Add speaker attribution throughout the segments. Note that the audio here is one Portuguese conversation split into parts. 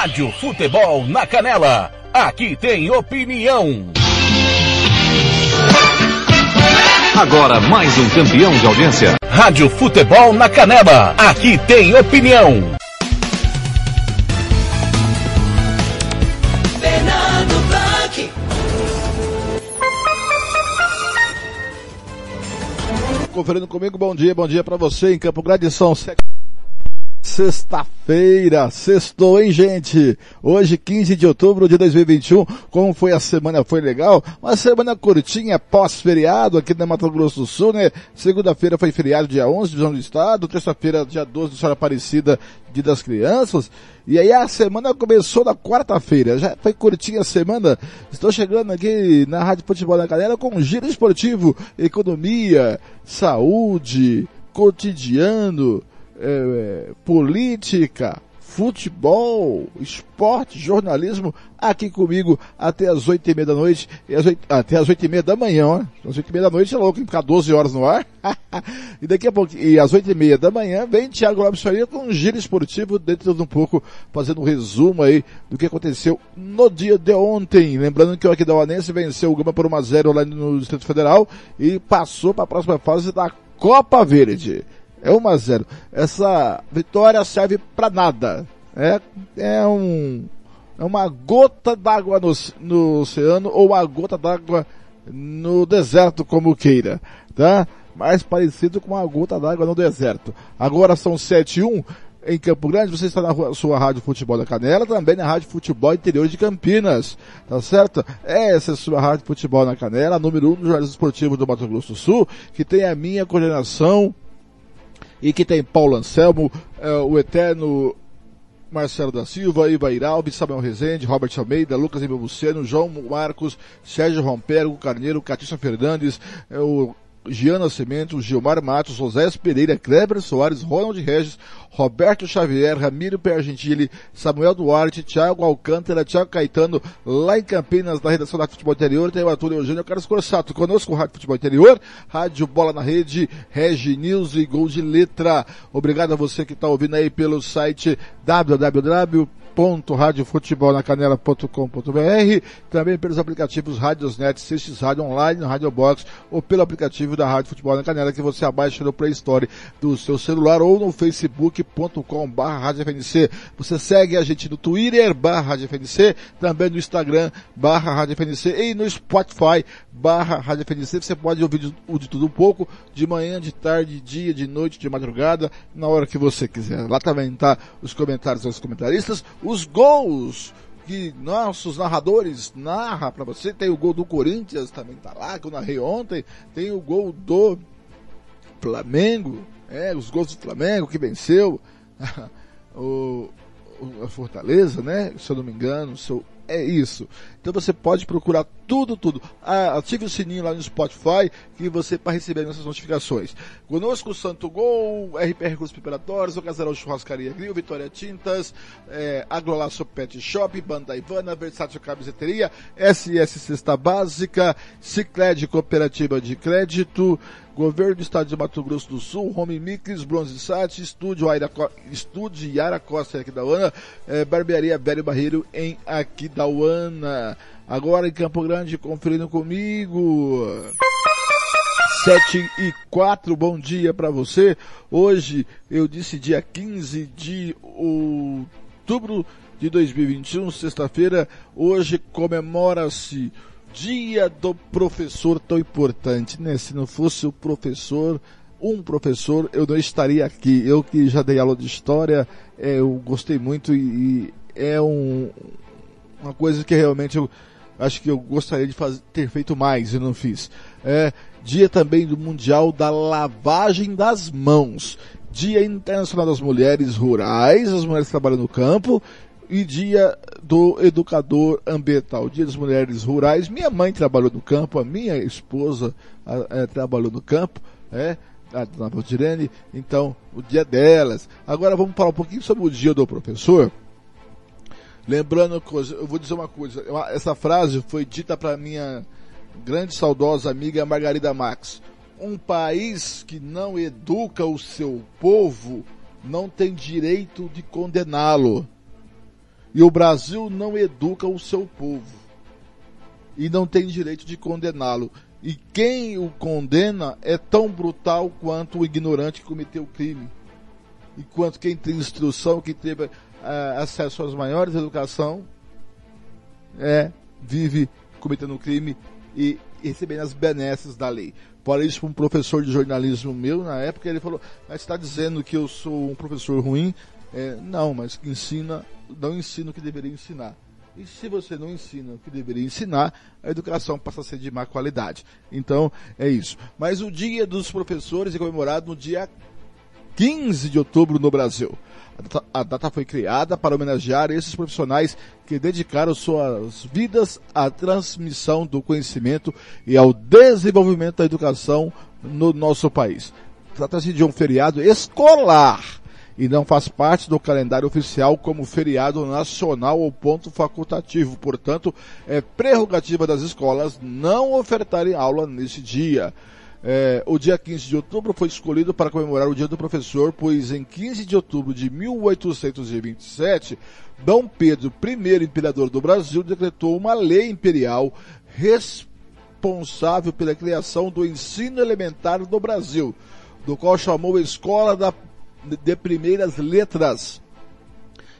Speaker 1: Rádio Futebol na Canela. Aqui tem opinião. Agora mais um campeão de audiência. Rádio Futebol na Canela. Aqui tem opinião.
Speaker 2: Conferindo comigo, bom dia, bom dia para você em Campo Grande, são sete Sexta-feira, sextou, hein, gente? Hoje, 15 de outubro de 2021. Como foi a semana? Foi legal? Uma semana curtinha, pós-feriado aqui na Mato Grosso do Sul, né? Segunda-feira foi feriado, dia 11, divisão do Estado. Terça-feira, dia 12, Senhora Aparecida, dia das crianças. E aí a semana começou na quarta-feira. Já foi curtinha a semana. Estou chegando aqui na Rádio Futebol da Galera com giro esportivo, economia, saúde, cotidiano, é, política, futebol, esporte, jornalismo, aqui comigo até as oito e meia da noite, e as 8, até as oito e meia da manhã, ó. Às oito e meia da noite é louco, ficar 12 horas no ar. e daqui a pouco, e às oito e meia da manhã, vem Thiago Lopes Faria com um giro esportivo, dentro de um pouco, fazendo um resumo aí do que aconteceu no dia de ontem. Lembrando que o Aquidauanense venceu o Gama por 1 a 0 lá no Distrito Federal e passou para a próxima fase da Copa Verde. É 1 a 0. Essa vitória serve para nada. É, é um é uma gota d'água no, no oceano ou uma gota d'água no deserto, como queira, tá? Mais parecido com uma gota d'água no deserto. Agora são 7 e 1 em Campo Grande, você está na sua Rádio Futebol da Canela, também na Rádio Futebol Interior de Campinas, tá certo? Essa é a sua Rádio Futebol na Canela, número 1 um do Jornalismo Esportivo do Mato Grosso do Sul, que tem a minha coordenação e que tem Paulo Anselmo, é, o eterno Marcelo da Silva, Iva Iralbi, Samuel Rezende, Robert Almeida, Lucas Emil Buceno, João Marcos, Sérgio Rompergo, Carneiro, Catícia Fernandes, é, o Giana Cimento, Gilmar Matos, José Pereira, Kleber Soares, Ronald Regis, Roberto Xavier, Ramiro Pergentili, Samuel Duarte, Thiago Alcântara, Thiago Caetano, lá em Campinas, na redação da Futebol Interior, tem o Arthur Eugênio Carlos Corsato, conosco, Rádio Futebol Interior, Rádio Bola na Rede, Regi News e Gol de Letra. Obrigado a você que está ouvindo aí pelo site www www.radiofutebolnacanela.com.br, também pelos aplicativos Radiosnet, Sextis Rádio Online, Radio Box ou pelo aplicativo da Rádio Futebol na Canela que você abaixa no Play Store do seu celular ou no facebook.com barra Você segue a gente no Twitter barra também no Instagram barra e no Spotify barra Você pode ouvir de, de tudo um pouco, de manhã, de tarde, de dia, de noite, de madrugada, na hora que você quiser. Lá também tá os comentários dos comentaristas, os gols que nossos narradores narram para você. Tem o gol do Corinthians, também tá lá, que eu narrei ontem. Tem o gol do Flamengo, é, os gols do Flamengo que venceu o, o, a Fortaleza, né? Se eu não me engano, seu é isso. Então você pode procurar tudo, tudo. Ah, ative o sininho lá no Spotify que você para receber nossas notificações. Conosco Santo Gol, RPR Cursos Preparatórios, o Casarão Churrascaria Grill, Vitória Tintas, é, Agrolaço Pet Shop, Banda Ivana, Versátil Camiseteria, SS Cesta Básica, Cicred Cooperativa de Crédito, Governo do Estado de Mato Grosso do Sul, Home Mix, Bronze Sat, Estúdio, Aira, Estúdio Yara Costa em Aquidauana, é, Barbearia Velho Barreiro em Aquidauana. Agora em Campo Grande, conferindo comigo. 7 e 4, bom dia para você. Hoje, eu disse dia 15 de outubro de 2021, sexta-feira. Hoje comemora-se dia do professor tão importante, né? Se não fosse o professor, um professor, eu não estaria aqui. Eu que já dei aula de história, é, eu gostei muito e, e é um, uma coisa que realmente eu acho que eu gostaria de fazer, ter feito mais e não fiz. É dia também do Mundial da Lavagem das Mãos. Dia Internacional das Mulheres Rurais, as mulheres que trabalham no campo, e dia do educador ambiental, dia das mulheres rurais. Minha mãe trabalhou no campo, a minha esposa a, a, trabalhou no campo, é, a dona Valdirene, então o dia delas. Agora vamos falar um pouquinho sobre o dia do professor. Lembrando, eu vou dizer uma coisa, essa frase foi dita para minha grande saudosa amiga Margarida Max. Um país que não educa o seu povo não tem direito de condená-lo. E o Brasil não educa o seu povo. E não tem direito de condená-lo. E quem o condena é tão brutal quanto o ignorante que cometeu o crime. Enquanto quem tem instrução, que teve uh, acesso às maiores educação, é, vive cometendo crime e recebendo as benesses da lei. Por isso, um professor de jornalismo meu, na época, ele falou, mas está dizendo que eu sou um professor ruim? É, não, mas que ensina, não ensina o que deveria ensinar. E se você não ensina o que deveria ensinar, a educação passa a ser de má qualidade. Então, é isso. Mas o Dia dos Professores é comemorado no dia 15 de outubro no Brasil. A data, foi criada para homenagear esses profissionais que dedicaram suas vidas à transmissão do conhecimento e ao desenvolvimento da educação no nosso país. Trata-se de um feriado escolar e não faz parte do calendário oficial como feriado nacional ou ponto facultativo. Portanto, é prerrogativa das escolas não ofertarem aula nesse dia. É, o dia 15 de outubro foi escolhido para comemorar o Dia do Professor, pois em 15 de outubro de 1827, Dom Pedro I, imperador do Brasil, decretou uma lei imperial responsável pela criação do ensino elementar do Brasil, do qual chamou Escola da, de Primeiras Letras.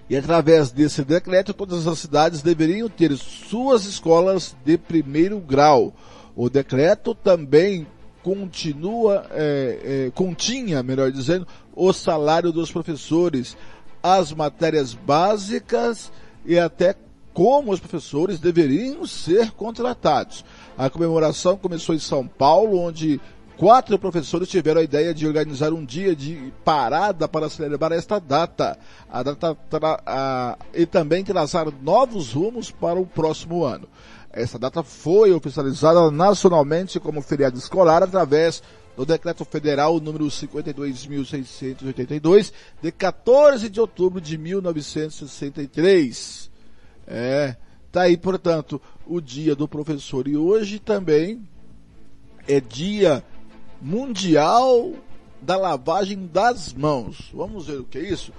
Speaker 2: E através desse decreto, todas as cidades deveriam ter suas escolas de primeiro grau. O decreto também continua, é, é, continha, melhor dizendo, o salário dos professores, as matérias básicas e até como os professores deveriam ser contratados. A comemoração começou em São Paulo, onde quatro professores tiveram a ideia de organizar um dia de parada para celebrar esta data, a data a, e também traçar novos rumos para o próximo ano. Essa data foi oficializada nacionalmente como feriado escolar através do Decreto Federal número 52.682, de 14 de outubro de 1963. É, tá aí, portanto, o dia do professor. E hoje também é dia mundial da lavagem das mãos. Vamos ver o que é isso?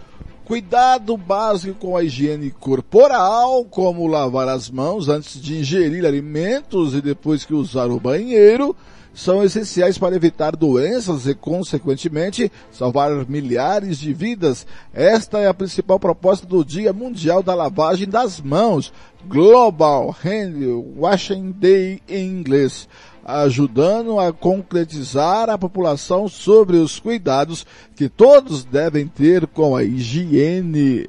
Speaker 2: Cuidado básico com a higiene corporal, como lavar as mãos antes de ingerir alimentos e depois que usar o banheiro, são essenciais para evitar doenças e, consequentemente, salvar milhares de vidas. Esta é a principal proposta do Dia Mundial da Lavagem das Mãos, Global Hand Washing Day em inglês ajudando a concretizar a população sobre os cuidados que todos devem ter com a higiene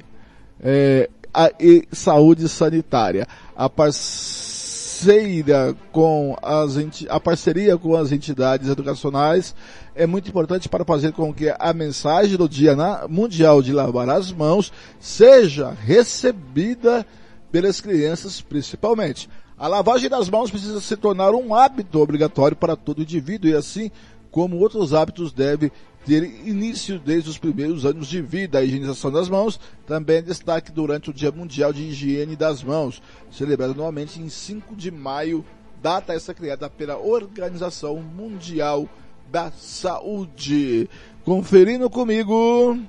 Speaker 2: é, a, e saúde sanitária. A parceira com as a parceria com as entidades educacionais é muito importante para fazer com que a mensagem do Dia Mundial de Lavar as Mãos seja recebida pelas crianças principalmente. A lavagem das mãos precisa se tornar um hábito obrigatório para todo indivíduo e assim como outros hábitos deve ter início desde os primeiros anos de vida. A higienização das mãos também é destaque durante o Dia Mundial de Higiene das Mãos, celebrado anualmente em 5 de maio, data essa criada pela Organização Mundial da Saúde. Conferindo comigo.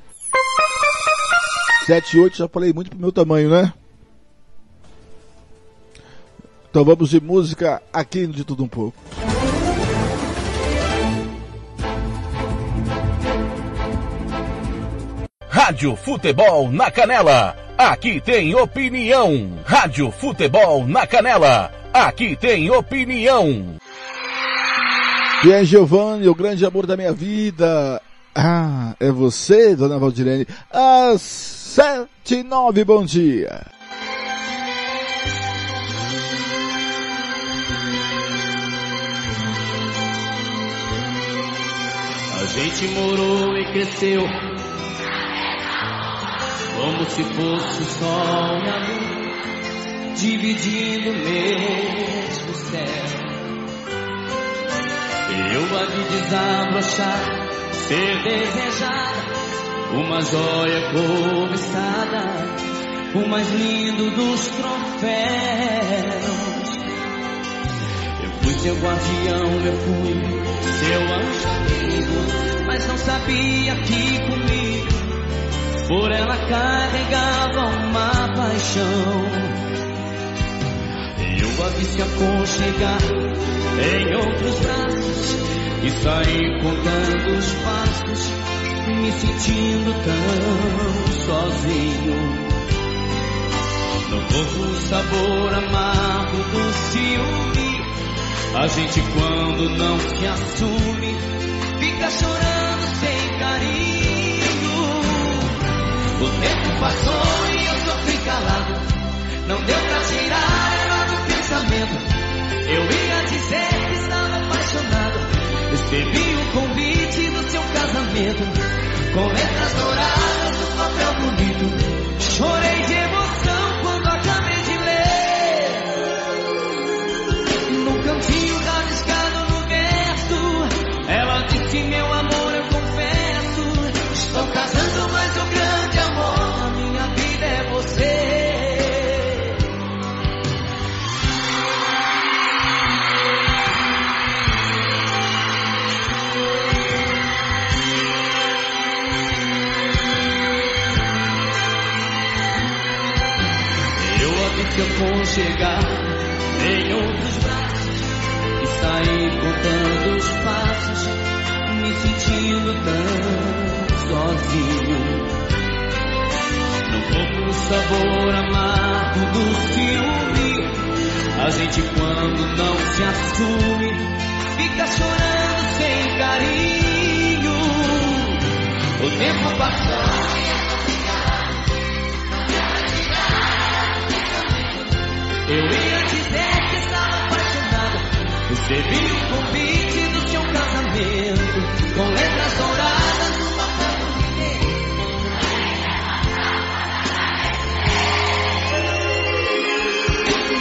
Speaker 2: 7 e 8, já falei muito pro meu tamanho, né? Então vamos de música aqui de tudo um pouco.
Speaker 1: Rádio Futebol na Canela. Aqui tem opinião. Rádio Futebol na Canela. Aqui tem opinião.
Speaker 2: E é Giovanni, o grande amor da minha vida. Ah, é você, dona Valdirene. Às sete e nove, bom dia.
Speaker 3: Gente morou e cresceu como se fosse sol e a dividindo o mesmo céu. Eu a de desabrochar, ser desejada, uma joia cobiçada, o mais lindo dos troféus. Eu fui seu guardião, eu fui seu anjo amigo, mas não sabia que comigo por ela carregava uma paixão. Eu a vi se aconchegar em outros braços e saí contando os passos, me sentindo tão sozinho. No corpo o sabor amargo do ciúme, a gente quando não se assume, fica chorando sem carinho. O tempo passou e eu sofri calado, não deu pra tirar ela do pensamento. Eu ia dizer que estava apaixonado. Recebi o convite do seu casamento. Com letras douradas no papel bonito. Chorei de se aconchegar em outros braços e saí contando os passos, me sentindo tão sozinho. No corpo o sabor amargo do ciúme, a gente quando não se assume, fica chorando sem carinho. O tempo passou. Eu ia dizer que estava apaixonada. Recebi o convite do seu casamento. Com letras douradas no papel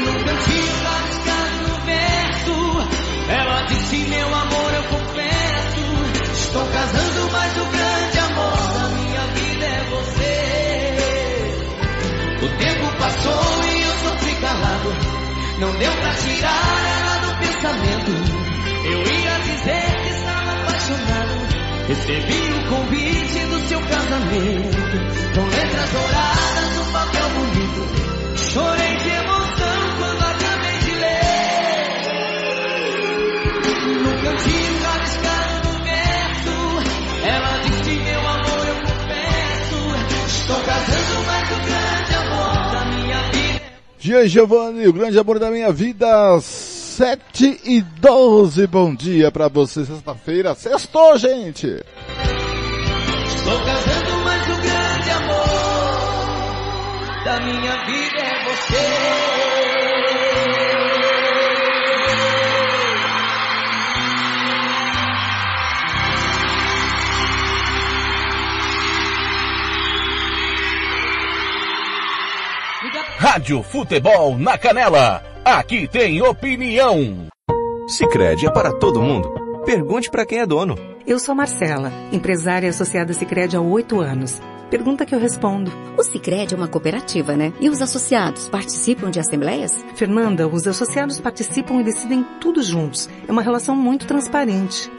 Speaker 3: No cantinho rabiscado no verso. Ela disse: Meu amor, eu confesso. Estou casando, mas o grande amor da minha vida é você. O tempo passou e Não deu pra tirar ela do pensamento. Eu ia dizer que estava apaixonado. Recebi o convite do seu casamento. Com letras douradas no papel bonito. Chorei de
Speaker 2: Gian Giovanni, o grande amor da minha vida, 7 e 12. Bom dia pra você, sexta-feira. Sextou, gente!
Speaker 3: Estou casando, mas o grande amor da minha vida
Speaker 1: Rádio Futebol na Canela. Aqui tem opinião.
Speaker 4: Sicredi é para todo mundo. Pergunte para quem é dono.
Speaker 5: Eu sou Marcela, empresária associada Sicredi há oito anos. Pergunta que eu respondo.
Speaker 6: O Sicredi é uma cooperativa, né? E os associados participam de assembleias?
Speaker 5: Fernanda, os associados participam e decidem tudo juntos. É uma relação muito transparente.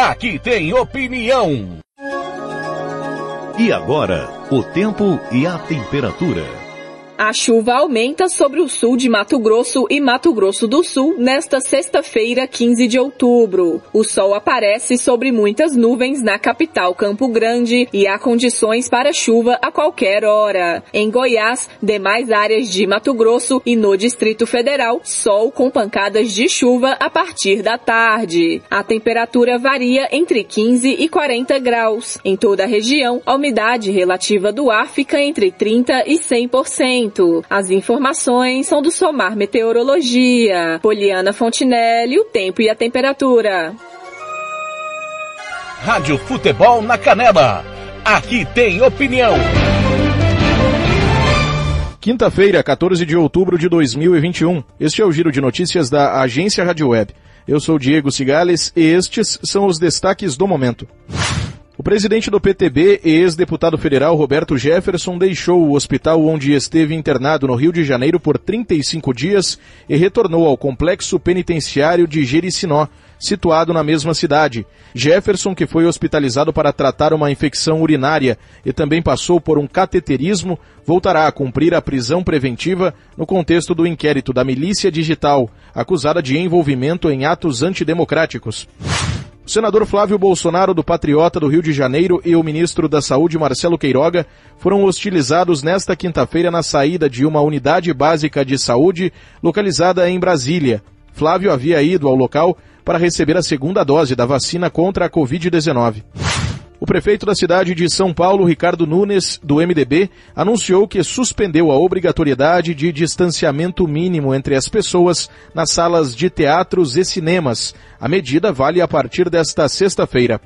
Speaker 1: Aqui tem opinião.
Speaker 7: E agora, o tempo e a temperatura.
Speaker 8: A chuva aumenta sobre o sul de Mato Grosso e Mato Grosso do Sul nesta sexta-feira, 15 de outubro. O sol aparece sobre muitas nuvens na capital Campo Grande e há condições para chuva a qualquer hora. Em Goiás, demais áreas de Mato Grosso e no Distrito Federal, sol com pancadas de chuva a partir da tarde. A temperatura varia entre 15 e 40 graus. Em toda a região, a umidade relativa do ar fica entre 30 e 100%. As informações são do Somar Meteorologia. Poliana Fontinelli, o tempo e a temperatura.
Speaker 1: Rádio Futebol na Canela. Aqui tem opinião.
Speaker 9: Quinta-feira, 14 de outubro de 2021. Este é o giro de notícias da Agência Rádio Web. Eu sou Diego Cigales e estes são os destaques do momento. O presidente do PTB e ex-deputado federal Roberto Jefferson deixou o hospital onde esteve internado no Rio de Janeiro por 35 dias e retornou ao complexo penitenciário de Jericinó, situado na mesma cidade. Jefferson, que foi hospitalizado para tratar uma infecção urinária e também passou por um cateterismo, voltará a cumprir a prisão preventiva no contexto do inquérito da Milícia Digital, acusada de envolvimento em atos antidemocráticos. O senador Flávio Bolsonaro, do Patriota do Rio de Janeiro, e o ministro da Saúde, Marcelo Queiroga, foram hostilizados nesta quinta-feira na saída de uma unidade básica de saúde localizada em Brasília. Flávio havia ido ao local para receber a segunda dose da vacina contra a Covid-19. O prefeito da cidade de São Paulo, Ricardo Nunes, do MDB, anunciou que suspendeu a obrigatoriedade de distanciamento mínimo entre as pessoas nas salas de teatros e cinemas. A medida vale a partir desta sexta-feira.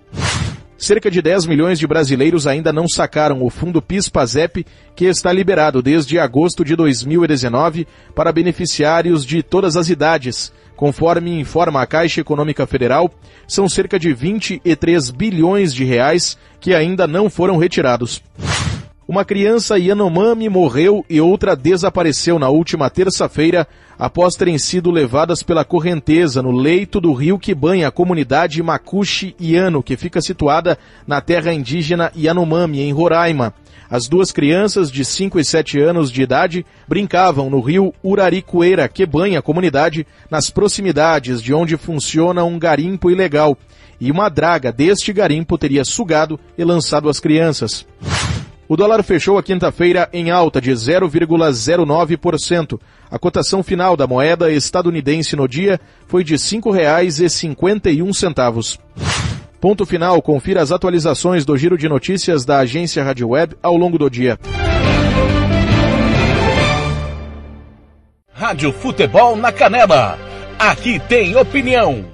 Speaker 9: Cerca de 10 milhões de brasileiros ainda não sacaram o fundo PIS-PASEP, que está liberado desde agosto de 2019 para beneficiários de todas as idades. Conforme informa a Caixa Econômica Federal, são cerca de 23 bilhões de reais que ainda não foram retirados. Uma criança Yanomami morreu e outra desapareceu na última terça-feira após terem sido levadas pela correnteza no leito do rio que banha a comunidade Makushi Yano, que fica situada na terra indígena Yanomami, em Roraima. As duas crianças de 5 e 7 anos de idade brincavam no rio Uraricoeira, que banha a comunidade, nas proximidades de onde funciona um garimpo ilegal. E uma draga deste garimpo teria sugado e lançado as crianças. O dólar fechou a quinta-feira em alta de 0,09%. A cotação final da moeda estadunidense no dia foi de R$ 5,51. Ponto final, confira as atualizações do giro de notícias da agência Rádio Web ao longo do dia.
Speaker 1: Rádio Futebol na Canela. Aqui tem opinião.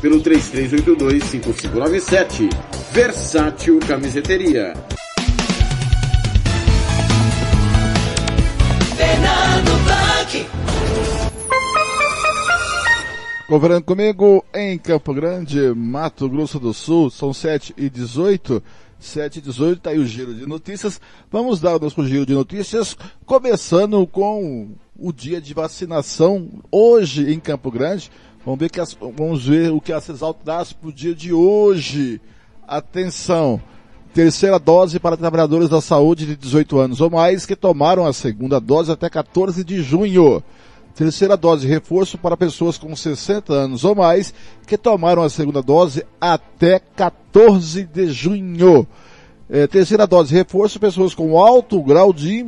Speaker 10: pelo 33825597. Versátil Camiseteria.
Speaker 11: Fernando Blanc.
Speaker 2: Conferendo comigo em Campo Grande, Mato Grosso do Sul, são 7 e 18 7 e 18, tá aí o giro de notícias. Vamos dar o nosso giro de notícias, começando com o dia de vacinação hoje em Campo Grande. Vamos ver, que as, vamos ver o que a CESAL traz para o dia de hoje. Atenção! Terceira dose para trabalhadores da saúde de 18 anos ou mais que tomaram a segunda dose até 14 de junho. Terceira dose reforço para pessoas com 60 anos ou mais que tomaram a segunda dose até 14 de junho. É, terceira dose reforço pessoas com alto grau de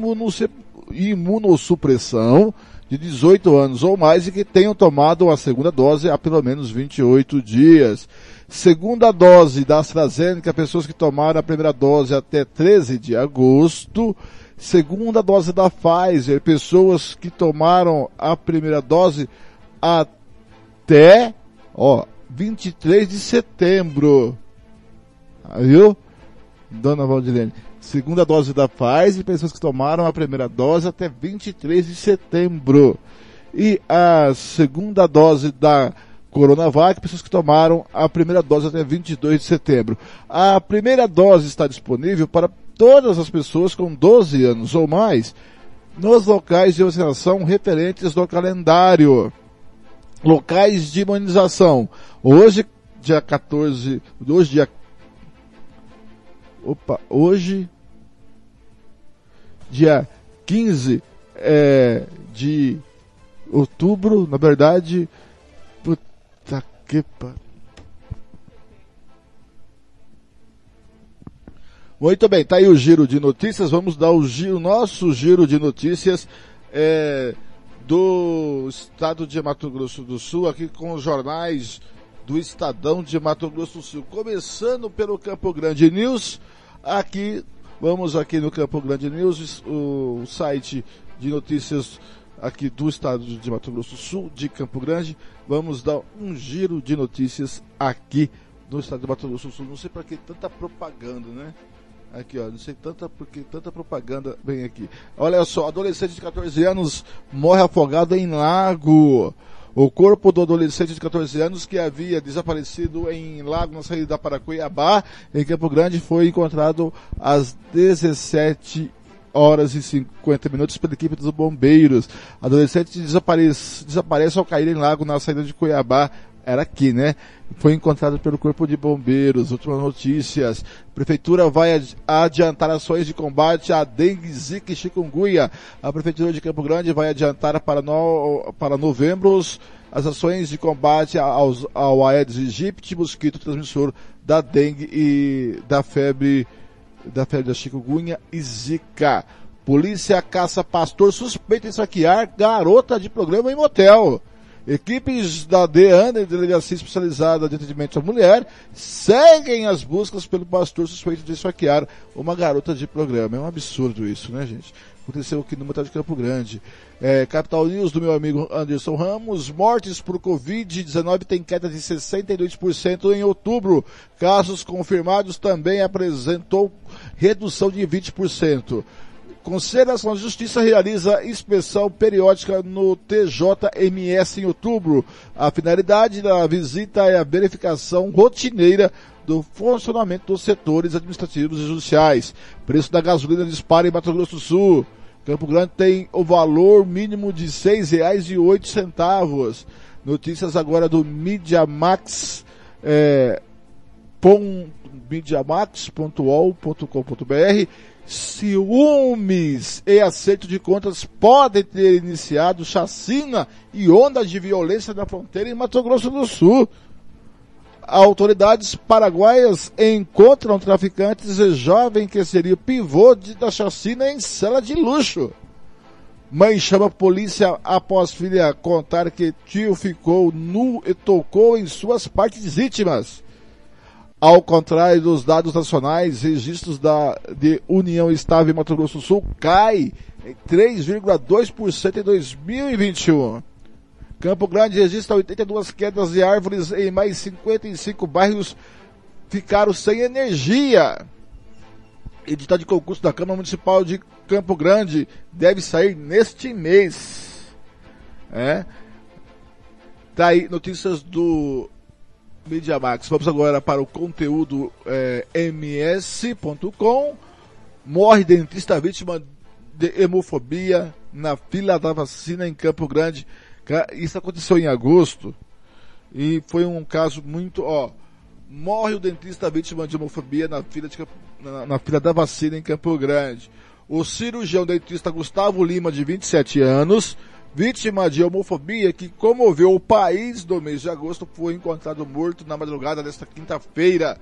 Speaker 2: imunossupressão de 18 anos ou mais e que tenham tomado a segunda dose há pelo menos 28 dias. Segunda dose da AstraZeneca, pessoas que tomaram a primeira dose até 13 de agosto. Segunda dose da Pfizer, pessoas que tomaram a primeira dose até, ó, 23 de setembro. Viu? Dona Valdilene. Segunda dose da Pfizer, pessoas que tomaram a primeira dose até 23 de setembro. E a segunda dose da Coronavac, pessoas que tomaram a primeira dose até 22 de setembro. A primeira dose está disponível para todas as pessoas com 12 anos ou mais nos locais de vacinação referentes do calendário. Locais de imunização. Hoje, dia 14, hoje dia Opa, hoje dia 15 é, de outubro, na verdade, puta que. Muito bem, tá aí o giro de notícias. Vamos dar o, giro, o nosso giro de notícias é, do estado de Mato Grosso do Sul, aqui com os jornais do Estadão de Mato Grosso do Sul. Começando pelo Campo Grande News, aqui, vamos aqui no Campo Grande News, o site de notícias aqui do estado de Mato Grosso do Sul, de Campo Grande. Vamos dar um giro de notícias aqui no estado de Mato Grosso do Sul. Não sei para que tanta propaganda, né? Aqui, ó, não sei tanta porque tanta propaganda vem aqui. Olha só, adolescente de 14 anos morre afogado em lago. O corpo do adolescente de 14 anos que havia desaparecido em lago na saída da Paracuiabá, em Campo Grande, foi encontrado às 17 horas e 50 minutos pela equipe dos bombeiros. Adolescente desaparece, desaparece ao cair em lago na saída de Cuiabá. Era aqui, né? Foi encontrado pelo Corpo de Bombeiros. Últimas notícias. Prefeitura vai adiantar ações de combate à dengue, zika e chikungunya. A Prefeitura de Campo Grande vai adiantar para, no, para novembro as ações de combate aos, ao Aedes aegypti, mosquito transmissor da dengue e da febre da febre da chikungunya e zika. Polícia caça pastor suspeito de saquear garota de programa em motel. Equipes da DEAN, Delegacia Especializada de Atendimento à Mulher, seguem as buscas pelo pastor suspeito de esfaquear uma garota de programa. É um absurdo isso, né, gente? Aconteceu aqui no Motel de Campo Grande. É, Capital News do meu amigo Anderson Ramos. Mortes por Covid-19 tem queda de 62% em outubro. Casos confirmados também apresentou redução de 20%. Conselho Nacional de Justiça realiza inspeção periódica no TJMS em outubro. A finalidade da visita é a verificação rotineira do funcionamento dos setores administrativos e judiciais. Preço da gasolina dispara em Mato Grosso do Sul. Campo Grande tem o valor mínimo de R$ 6,08. Notícias agora do MediaMax, é, mediamax.ol.com.br ciúmes e acerto de contas podem ter iniciado chacina e onda de violência na fronteira em Mato Grosso do Sul. Autoridades paraguaias encontram traficantes e jovem que seria o pivô de, da chacina em cela de luxo. Mãe chama a polícia após filha contar que tio ficou nu e tocou em suas partes íntimas. Ao contrário dos dados nacionais, registros da, de União Estável em Mato Grosso do Sul cai em 3,2% em 2021. Campo Grande registra 82 quedas de árvores em mais 55 bairros ficaram sem energia. Edital de concurso da Câmara Municipal de Campo Grande deve sair neste mês. É. Tá aí notícias do Media Max. Vamos agora para o conteúdo é, ms.com. Morre dentista vítima de hemofobia na fila da vacina em Campo Grande. Isso aconteceu em agosto e foi um caso muito, ó, morre o dentista vítima de hemofobia na fila, de, na, na fila da vacina em Campo Grande. O cirurgião dentista Gustavo Lima, de 27 anos, vítima de homofobia que comoveu o país do mês de agosto, foi encontrado morto na madrugada desta quinta-feira,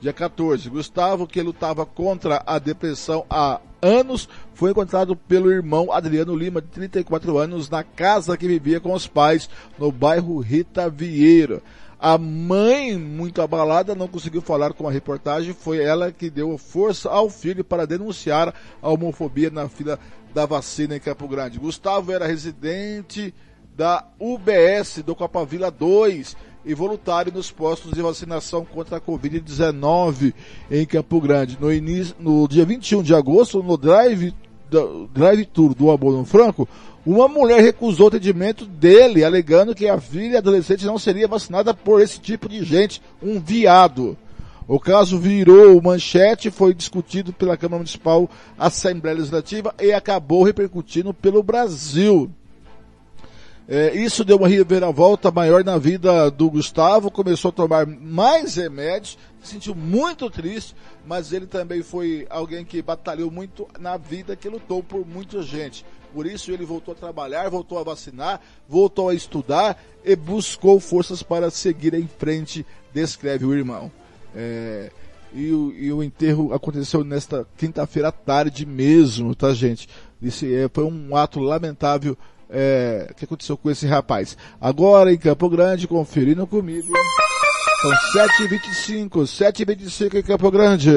Speaker 2: dia 14. Gustavo, que lutava contra a depressão há anos, foi encontrado pelo irmão Adriano Lima, de 34 anos, na casa que vivia com os pais, no bairro Rita Vieira. A mãe, muito abalada, não conseguiu falar com a reportagem. Foi ela que deu força ao filho para denunciar a homofobia na fila da vacina em Campo Grande. Gustavo era residente da UBS do Copavila 2 e voluntário nos postos de vacinação contra a Covid-19 em Campo Grande. No, início, no dia 21 de agosto, no drive, drive tour do Abono Franco, uma mulher recusou o atendimento dele, alegando que a filha adolescente não seria vacinada por esse tipo de gente, um viado. O caso virou manchete, foi discutido pela Câmara Municipal, Assembleia Legislativa e acabou repercutindo pelo Brasil. É, isso deu uma reviravolta maior na vida do Gustavo, começou a tomar mais remédios, se sentiu muito triste, mas ele também foi alguém que batalhou muito na vida, que lutou por muita gente. Por isso ele voltou a trabalhar, voltou a vacinar, voltou a estudar e buscou forças para seguir em frente, descreve o irmão. É, e, o, e, o, enterro aconteceu nesta quinta-feira à tarde mesmo, tá, gente? Esse, é, foi um ato lamentável é, que aconteceu com esse rapaz. Agora em Campo Grande, conferindo comigo. São 7h25, 7h25 em Campo Grande.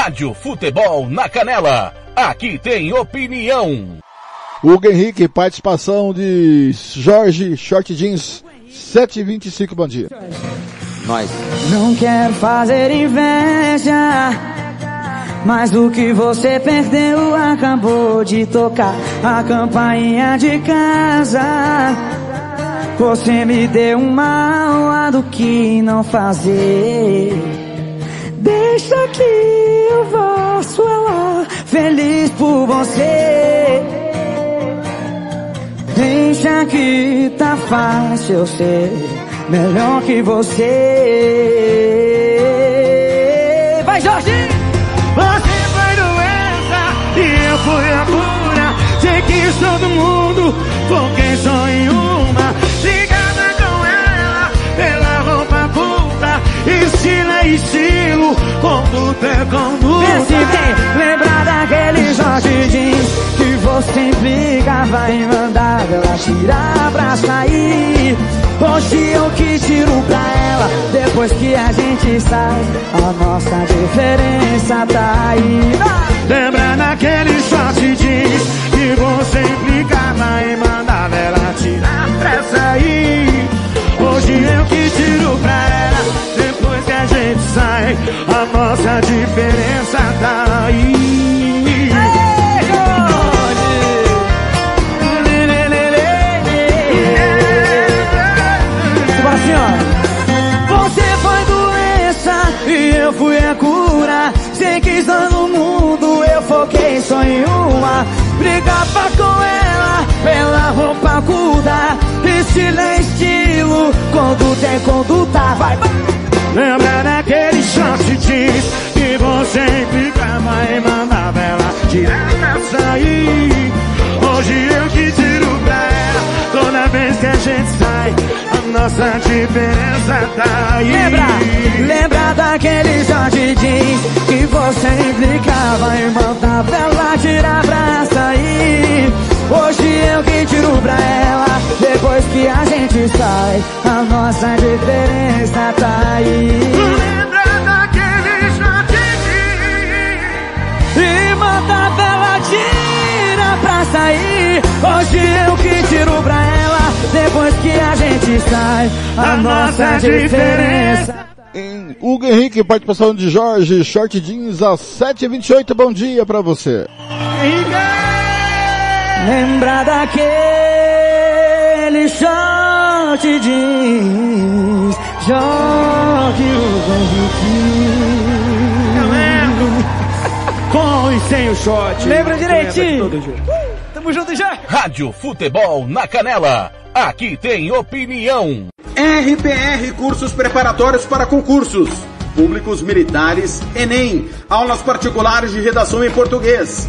Speaker 1: Rádio Futebol na Canela. Aqui tem opinião.
Speaker 2: Hugo Henrique, participação de Jorge Short Jeans, 7h25, bom dia.
Speaker 12: Nós. Não quero fazer inveja, mas o que você perdeu acabou de tocar a campainha de casa. Você me deu uma aula do que não fazer. Deixa que eu posso ela feliz por você. Deixa que tá fácil eu ser melhor que você. Vai, Jorge!
Speaker 13: Você foi doença e eu fui a cura. Sei que todo mundo, foquei só em uma. Ligada com ela, pela roupa curta. Estilo estilo, conduta é conduta.
Speaker 12: Pense bem, lembrar daquele Jorge Jeans que você implicava em mandar ela tirar pra sair. Hoje eu que tiro pra ela, depois que a gente sai, a nossa diferença tá aí.
Speaker 13: Lembra daquele short jeans que você implicava em mandar ela tirar pra sair. Hoje eu que tiro pra ela, a gente sai, a nossa diferença tá aí.
Speaker 12: assim, Você foi doença e eu fui a cura. Sei que no mundo, eu foquei só em uma. Brigava com ela pela roupa curta. Estilo é estilo, conduta é conduta. Vai, vai.
Speaker 13: Lembra daquele short jeans que você implicava em mandava ela tirar pra sair. Hoje eu que tiro pra ela toda vez que a gente sai. A nossa diferença tá aí.
Speaker 12: Lembra, lembra daquele Jorge Jeans que você implicava em mandava ela tirar pra sair. Hoje eu que tiro pra ela, depois que a gente sai, a nossa diferença tá aí.
Speaker 13: Lembra daquele short jeans
Speaker 12: E mandava ela tirar pra sair. Hoje eu que tiro pra ela, depois que a gente sai, a, nossa diferença.
Speaker 2: Em Hugo Henrique, participação de Jorge Short Jeans às 7h28, bom dia pra você.
Speaker 12: Lembra daquele short jeans, Jorge Hugo
Speaker 13: Eu lembro. Com e sem o short.
Speaker 12: Lembra direitinho?
Speaker 13: jeito.
Speaker 12: Tamo junto já.
Speaker 1: Rádio Futebol na Canela. Aqui tem opinião.
Speaker 10: RPR Cursos Preparatórios para Concursos. Públicos Militares, Enem. Aulas particulares de redação em português.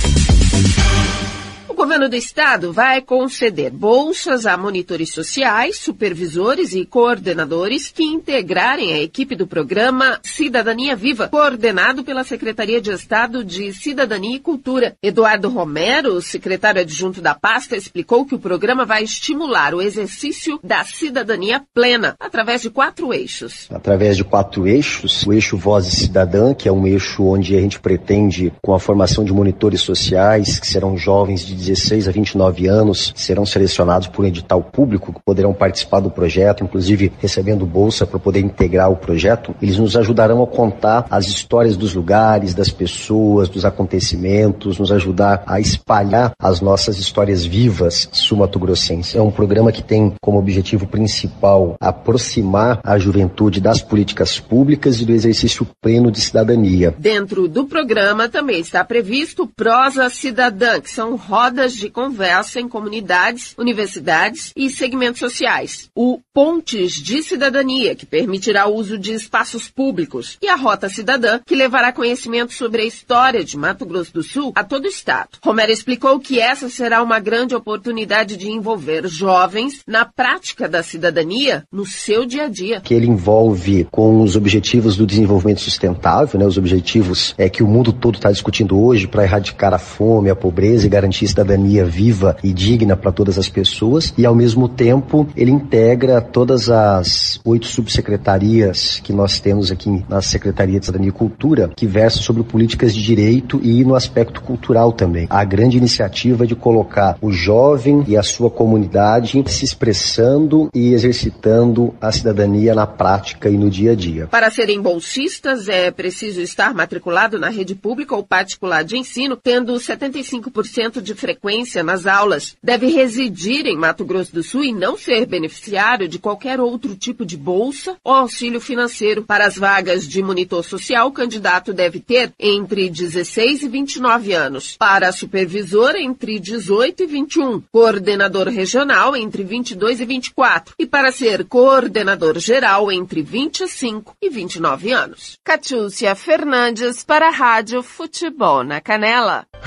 Speaker 14: Governo do estado vai conceder bolsas a monitores sociais, supervisores e coordenadores que integrarem a equipe do programa Cidadania Viva, coordenado pela Secretaria de Estado de Cidadania e Cultura. Eduardo Romero, secretário adjunto da pasta, explicou que o programa vai estimular o exercício da cidadania plena através de quatro eixos.
Speaker 15: através de quatro eixos. O eixo Voz Cidadã, que é um eixo onde a gente pretende, com a formação de monitores sociais, que serão jovens de 16 16 a 29 anos serão selecionados por edital público que poderão participar do projeto, inclusive recebendo bolsa para poder integrar o projeto. Eles nos ajudarão a contar as histórias dos lugares, das pessoas, dos acontecimentos, nos ajudar a espalhar as nossas histórias vivas sul-mato-grossenses. É um programa que tem como objetivo principal aproximar a juventude das políticas públicas e do exercício pleno de cidadania.
Speaker 14: Dentro do programa também está previsto Prosa Cidadã, que são rodas de conversa em comunidades, universidades e segmentos sociais. O Pontes de Cidadania, que permitirá o uso de espaços públicos. E a Rota Cidadã, que levará conhecimento sobre a história de Mato Grosso do Sul a todo o estado. Romero explicou que essa será uma grande oportunidade de envolver jovens na prática da cidadania no seu dia a dia.
Speaker 15: Que ele envolve com os objetivos do desenvolvimento sustentável, né, os objetivos é que o mundo todo está discutindo hoje para erradicar a fome, a pobreza e garantir cidadania viva e digna para todas as pessoas. E ao mesmo tempo ele integra todas as oito subsecretarias que nós temos aqui na Secretaria de Cidadania e Cultura, que versam sobre políticas de direito e no aspecto cultural também. A grande iniciativa de colocar o jovem e a sua comunidade se expressando e exercitando a cidadania na prática e no dia a dia.
Speaker 14: Para serem bolsistas, é preciso estar matriculado na rede pública ou particular de ensino, tendo 75% de frequência nas aulas. Deve residir em Mato Grosso do Sul e não ser beneficiário de qualquer outro tipo de bolsa ou auxílio financeiro. Para as vagas de monitor social, o candidato deve ter entre 16 e 29 anos. Para supervisor, entre 18 e 21. Coordenador regional, entre 22 e 24. E para ser coordenador geral, entre 25 e 29 anos. Catiúcia Fernandes para a Rádio Futebol na Canela.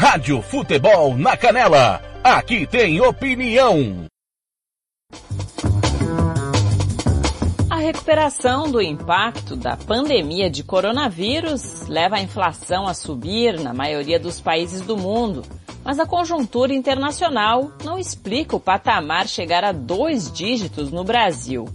Speaker 1: Rádio Futebol na Canela. Aqui tem opinião.
Speaker 16: A recuperação do impacto da pandemia de coronavírus leva a inflação a subir na maioria dos países do mundo. Mas a conjuntura internacional não explica o patamar chegar a dois dígitos no Brasil.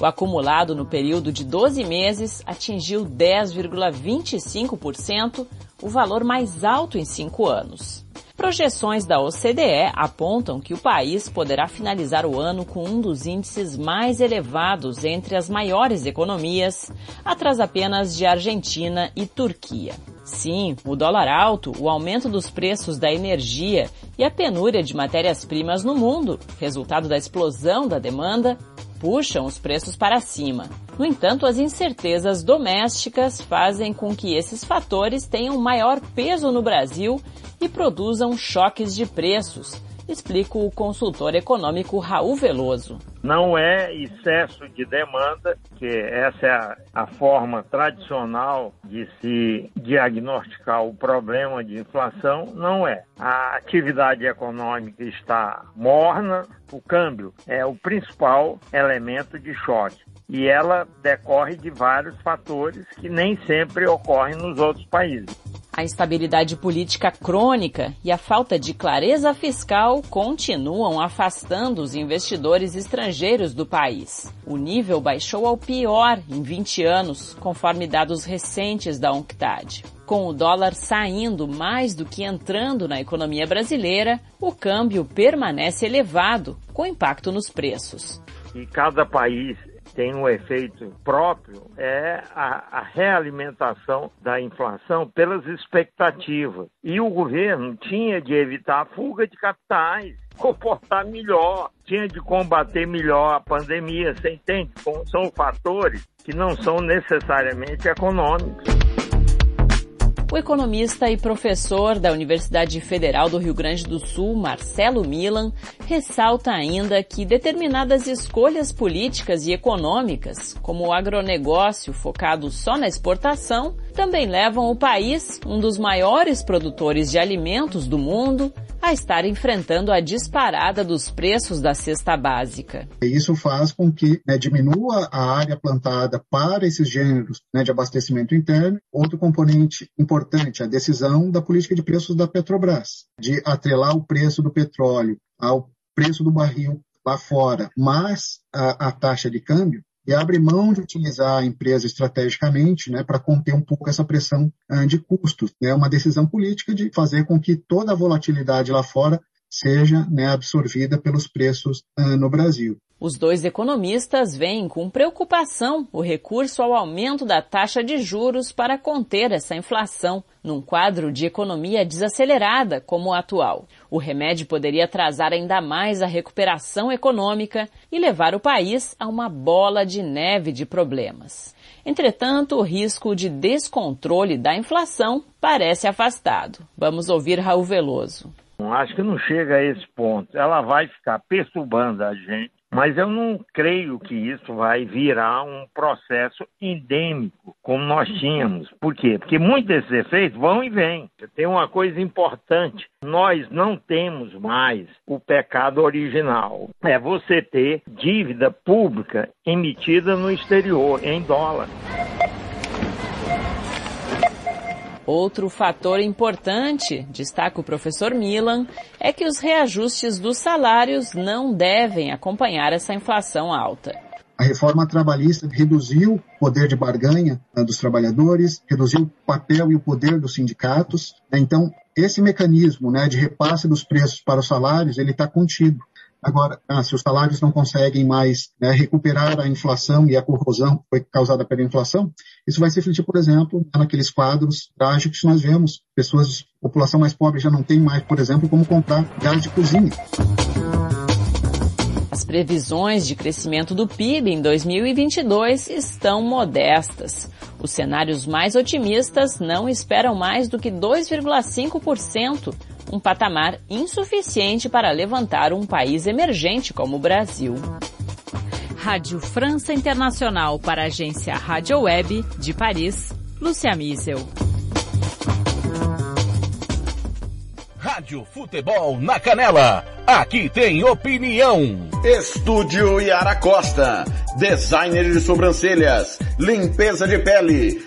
Speaker 16: O acumulado no período de 12 meses atingiu 10,25%, o valor mais alto em cinco anos. Projeções da OCDE apontam que o país poderá finalizar o ano com um dos índices mais elevados entre as maiores economias, atrás apenas de Argentina e Turquia. Sim, o dólar alto, o aumento dos preços da energia e a penúria de matérias-primas no mundo, resultado da explosão da demanda, puxam os preços para cima. No entanto, as incertezas domésticas fazem com que esses fatores tenham maior peso no Brasil e produzam choques de preços, explica o consultor econômico Raul Veloso.
Speaker 17: Não é excesso de demanda, que essa é a, a, forma tradicional de se diagnosticar o problema de inflação, não é. A atividade econômica está morna, o câmbio é o principal elemento de choque. E ela decorre de vários fatores que nem sempre ocorrem nos outros países.
Speaker 16: A instabilidade política crônica e a falta de clareza fiscal continuam afastando os investidores estrangeiros do país. O nível baixou ao pior em 20 anos, conforme dados recentes da UNCTAD. Com o dólar saindo mais do que entrando na economia brasileira, o câmbio permanece elevado, com impacto nos preços.
Speaker 17: E cada país tem um efeito próprio é a, a, realimentação da inflação pelas expectativas. E o governo tinha de evitar a fuga de capitais, comportar melhor, tinha de combater melhor a pandemia. Você entende? São fatores que não são necessariamente econômicos.
Speaker 16: O economista e professor da Universidade Federal do Rio Grande do Sul, Marcelo Milan, ressalta ainda que determinadas escolhas políticas e econômicas, como o agronegócio focado só na exportação, também levam o país, um dos maiores produtores de alimentos do mundo, a estar enfrentando a disparada dos preços da cesta básica.
Speaker 18: Isso faz com que né, diminua a área plantada para esses gêneros né, de abastecimento interno. Outro componente importante, a decisão da política de preços da Petrobras, de atrelar o preço do petróleo ao preço do barril lá fora, mas a, a taxa de câmbio, e abre mão de utilizar a empresa estrategicamente né, para conter um pouco essa pressão uh, de custos. É né, uma decisão política de fazer com que toda a volatilidade lá fora seja né, absorvida pelos preços uh, no Brasil.
Speaker 16: Os dois economistas veem com preocupação o recurso ao aumento da taxa de juros para conter essa inflação, num quadro de economia desacelerada como o atual. O remédio poderia atrasar ainda mais a recuperação econômica e levar o país a uma bola de neve de problemas. Entretanto, o risco de descontrole da inflação parece afastado. Vamos ouvir Raul Veloso.
Speaker 17: Acho que não chega a esse ponto. Ela vai ficar perturbando a gente mas eu não creio que isso vai virar um processo endêmico, como nós tínhamos. Por quê? Porque muitos desses efeitos vão e vêm. Tem uma coisa importante: nós não temos mais o pecado original. É você ter dívida pública emitida no exterior, em dólar.
Speaker 16: Outro fator importante, destaca o professor Milan, é que os reajustes dos salários não devem acompanhar essa inflação alta.
Speaker 18: A reforma trabalhista reduziu o poder de barganha né, dos trabalhadores, reduziu o papel e o poder dos sindicatos. Né, então, esse mecanismo né, de repasse dos preços para os salários, ele está contido. Agora, ah, se os salários não conseguem mais né, recuperar a inflação e a corrosão que foi causada pela inflação, isso vai se refletir, por exemplo, naqueles quadros trágicos que nós vemos. Pessoas, população mais pobre já não tem mais, por exemplo, como comprar gás de cozinha.
Speaker 16: As previsões de crescimento do PIB em 2022 estão modestas. Os cenários mais otimistas não esperam mais do que 2,5%, um patamar insuficiente para levantar um país emergente como o Brasil. Rádio França Internacional para a agência Rádio Web de Paris, Lúcia Miesel.
Speaker 1: Rádio Futebol na Canela. Aqui tem opinião.
Speaker 19: Estúdio Yara Costa. Designer de sobrancelhas. Limpeza de pele.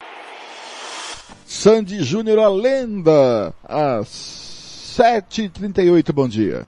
Speaker 2: Sandy Júnior, a lenda, às 7h38, bom dia.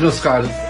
Speaker 20: Meus caros.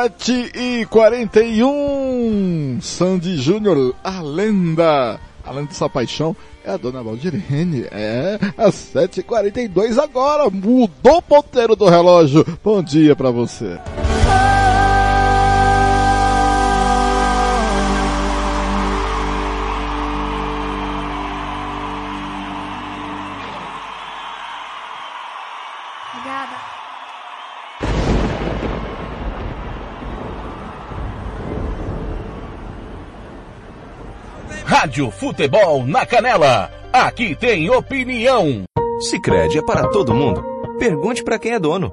Speaker 2: 7 e 41 Sandy Júnior, a lenda. Além dessa paixão, é a dona Valdirene. É, às 7 e 42 agora. Mudou o ponteiro do relógio. Bom dia pra você.
Speaker 1: Rádio Futebol na Canela. Aqui tem opinião.
Speaker 21: Sicredi é para todo mundo. Pergunte para quem é dono.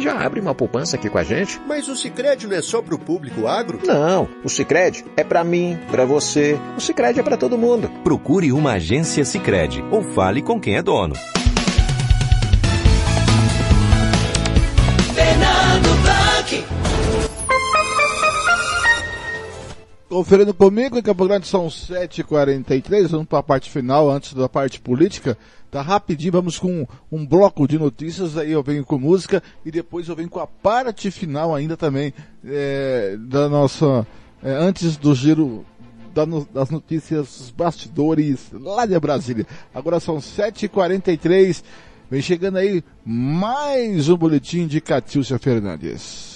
Speaker 21: já abre uma poupança aqui com a gente.
Speaker 22: Mas o Sicredi não é só pro público agro?
Speaker 21: Não, o Sicredi é para mim, para você. O Sicredi é para todo mundo.
Speaker 4: Procure uma agência Sicredi ou fale com quem é dono.
Speaker 2: Conferindo comigo, em Campo Grande são 7h43, vamos para a parte final, antes da parte política. Tá rapidinho, vamos com um bloco de notícias, aí eu venho com música e depois eu venho com a parte final ainda também é, da nossa. é, antes do giro da no- das notícias, bastidores lá de Brasília. Agora são 7h43, vem chegando aí mais um boletim de Catiúcia Fernandes.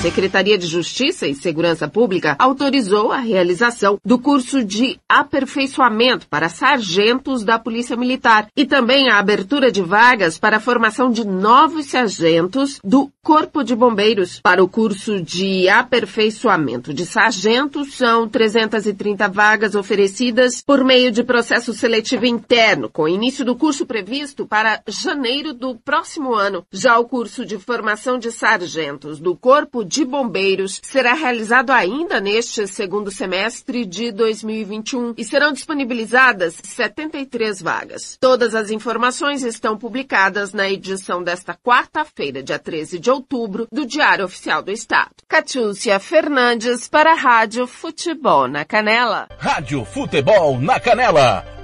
Speaker 14: Secretaria de Justiça e Segurança Pública autorizou a realização do curso de aperfeiçoamento para sargentos da Polícia Militar e também a abertura de vagas para a formação de novos sargentos do Corpo de Bombeiros. Para o curso de aperfeiçoamento de sargentos, são 330 vagas oferecidas por meio de processo seletivo interno, com início do curso previsto para janeiro do próximo ano. Já o curso de formação de sargentos do Corpo de Bombeiros será realizado ainda neste segundo semestre de 2021 e serão disponibilizadas 73 vagas. Todas as informações estão publicadas na edição desta quarta-feira, dia 13 de outubro, do Diário Oficial do Estado. Catiúcia Fernandes para a Rádio Futebol na Canela.
Speaker 1: Rádio Futebol na Canela.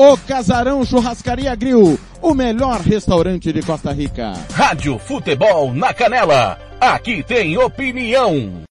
Speaker 23: O Casarão Churrascaria Grill, o melhor restaurante de Costa Rica.
Speaker 1: Rádio Futebol na Canela. Aqui tem opinião.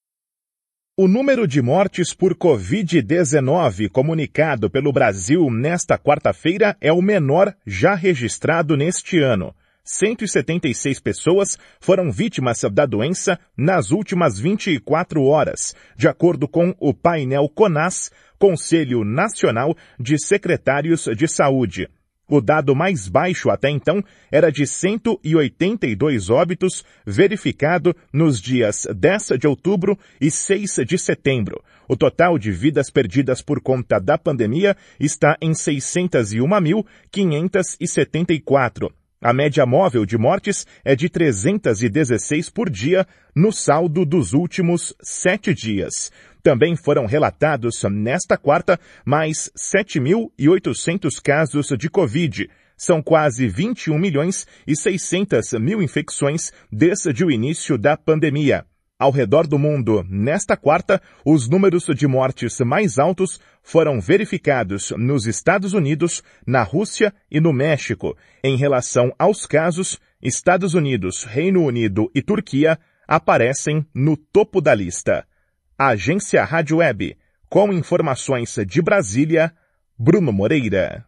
Speaker 24: O número de mortes por Covid-19 comunicado pelo Brasil nesta quarta-feira é o menor já registrado neste ano. 176 pessoas foram vítimas da doença nas últimas 24 horas, de acordo com o painel CONAS, Conselho Nacional de Secretários de Saúde. O dado mais baixo até então era de 182 óbitos verificado nos dias 10 de outubro e 6 de setembro. O total de vidas perdidas por conta da pandemia está em 601.574. A média móvel de mortes é de 316 por dia no saldo dos últimos sete dias. Também foram relatados nesta quarta mais 7.800 casos de Covid. São quase 21 milhões e 600 mil infecções desde o início da pandemia. Ao redor do mundo, nesta quarta, os números de mortes mais altos foram verificados nos Estados Unidos, na Rússia e no México. Em relação aos casos, Estados Unidos, Reino Unido e Turquia aparecem no topo da lista. Agência Rádio Web, com informações de Brasília, Bruno Moreira.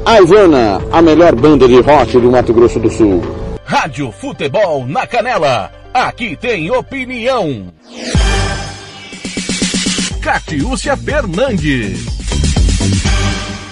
Speaker 10: A Ivana, a melhor banda de rock do Mato Grosso do Sul.
Speaker 1: Rádio Futebol na Canela. Aqui tem opinião. Catiúcia Fernandes.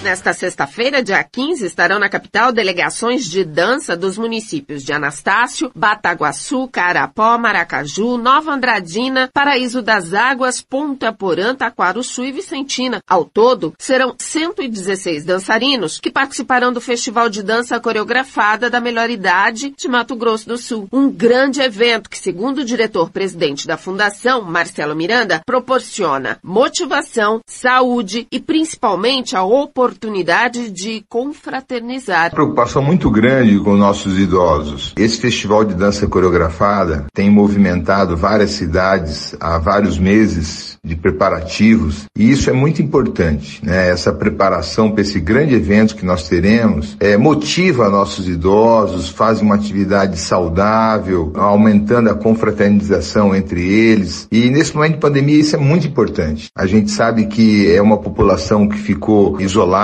Speaker 14: Nesta sexta-feira, dia 15, estarão na capital delegações de dança dos municípios de Anastácio, Bataguaçu, Carapó, Maracaju, Nova Andradina, Paraíso das Águas, Ponta Porã, Taquaruçu e Vicentina. Ao todo, serão 116 dançarinos que participarão do Festival de Dança Coreografada da Melhor Idade de Mato Grosso do Sul. Um grande evento que, segundo o diretor-presidente da Fundação, Marcelo Miranda, proporciona motivação, saúde e principalmente a oportunidade oportunidade de confraternizar.
Speaker 25: Preocupação muito grande com nossos idosos. Esse festival de dança coreografada tem movimentado várias cidades há vários meses de preparativos e isso é muito importante, né? Essa preparação para esse grande evento que nós teremos é, motiva nossos idosos, faz uma atividade saudável, aumentando a confraternização entre eles e nesse momento de pandemia isso é muito importante. A gente sabe que é uma população que ficou isolada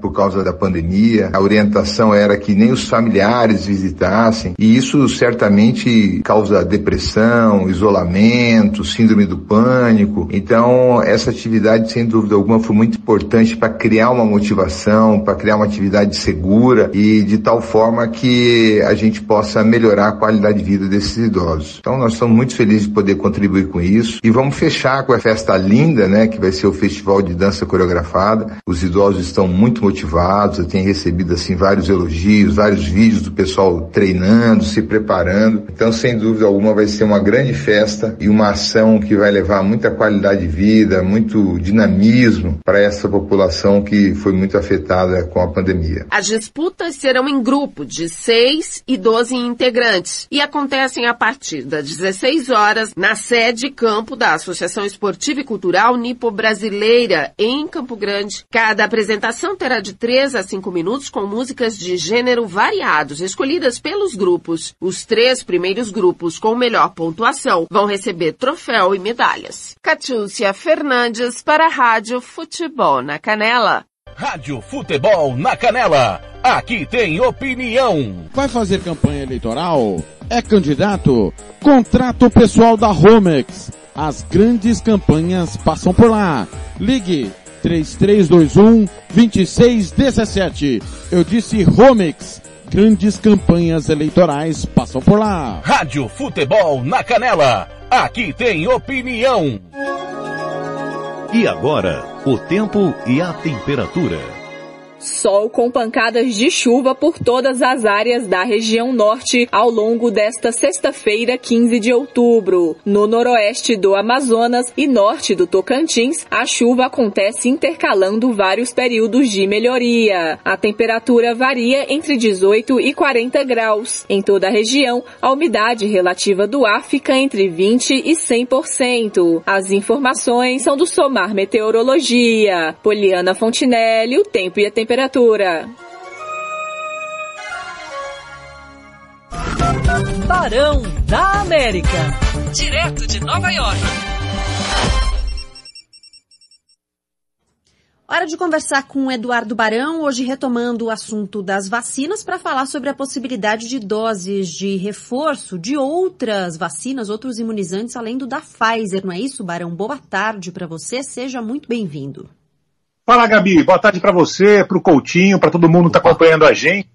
Speaker 25: por causa da pandemia. A orientação era que nem os familiares visitassem e isso certamente causa depressão, isolamento, síndrome do pânico. Então, essa atividade, sem dúvida alguma, foi muito importante para criar uma motivação, para criar uma atividade segura e de tal forma que a gente possa melhorar a qualidade de vida desses idosos. Então, nós estamos muito felizes de poder contribuir com isso e vamos fechar com a festa linda, né, que vai ser o Festival de Dança Coreografada. Os idosos estão muito motivados, eu tenho recebido assim vários elogios, vários vídeos do pessoal treinando, se preparando. Então, sem dúvida alguma, vai ser uma grande festa e uma ação que vai levar muita qualidade de vida, muito dinamismo para essa população que foi muito afetada com a pandemia.
Speaker 14: As disputas serão em grupo de 6 e 12 integrantes e acontecem a partir das 16 horas na sede campo da Associação Esportiva e Cultural Nipo Brasileira, em Campo Grande. Cada apresentação terá de 3 a 5 minutos com músicas de gênero variados, escolhidas pelos grupos. Os três primeiros grupos com melhor pontuação vão receber troféu e medalhas. Catiúcia Fernandes para a Rádio Futebol na Canela.
Speaker 1: Rádio Futebol na Canela. Aqui tem opinião.
Speaker 23: Vai fazer campanha eleitoral? É candidato? Contrato o pessoal da Romex. As grandes campanhas passam por lá. Ligue 3321 2617. Eu disse Romex. Grandes campanhas eleitorais passam por lá.
Speaker 1: Rádio Futebol na Canela. Aqui tem opinião.
Speaker 4: E agora, o tempo e a temperatura.
Speaker 8: Sol com pancadas de chuva por todas as áreas da região norte ao longo desta sexta-feira, 15 de outubro. No noroeste do Amazonas e norte do Tocantins, a chuva acontece intercalando vários períodos de melhoria. A temperatura varia entre 18 e 40 graus. Em toda a região, a umidade relativa do ar fica entre 20 e 100%. As informações são do Somar Meteorologia. Poliana Fontinelli, o tempo e a temperatura temperatura.
Speaker 26: Barão da América. Direto de Nova York.
Speaker 27: Hora de conversar com o Eduardo Barão, hoje retomando o assunto das vacinas para falar sobre a possibilidade de doses de reforço de outras vacinas, outros imunizantes, além do da Pfizer, não é isso, Barão? Boa tarde para você, seja muito bem-vindo.
Speaker 28: Fala, Gabi. Boa tarde para você, para o Coutinho, para todo mundo que está acompanhando a gente.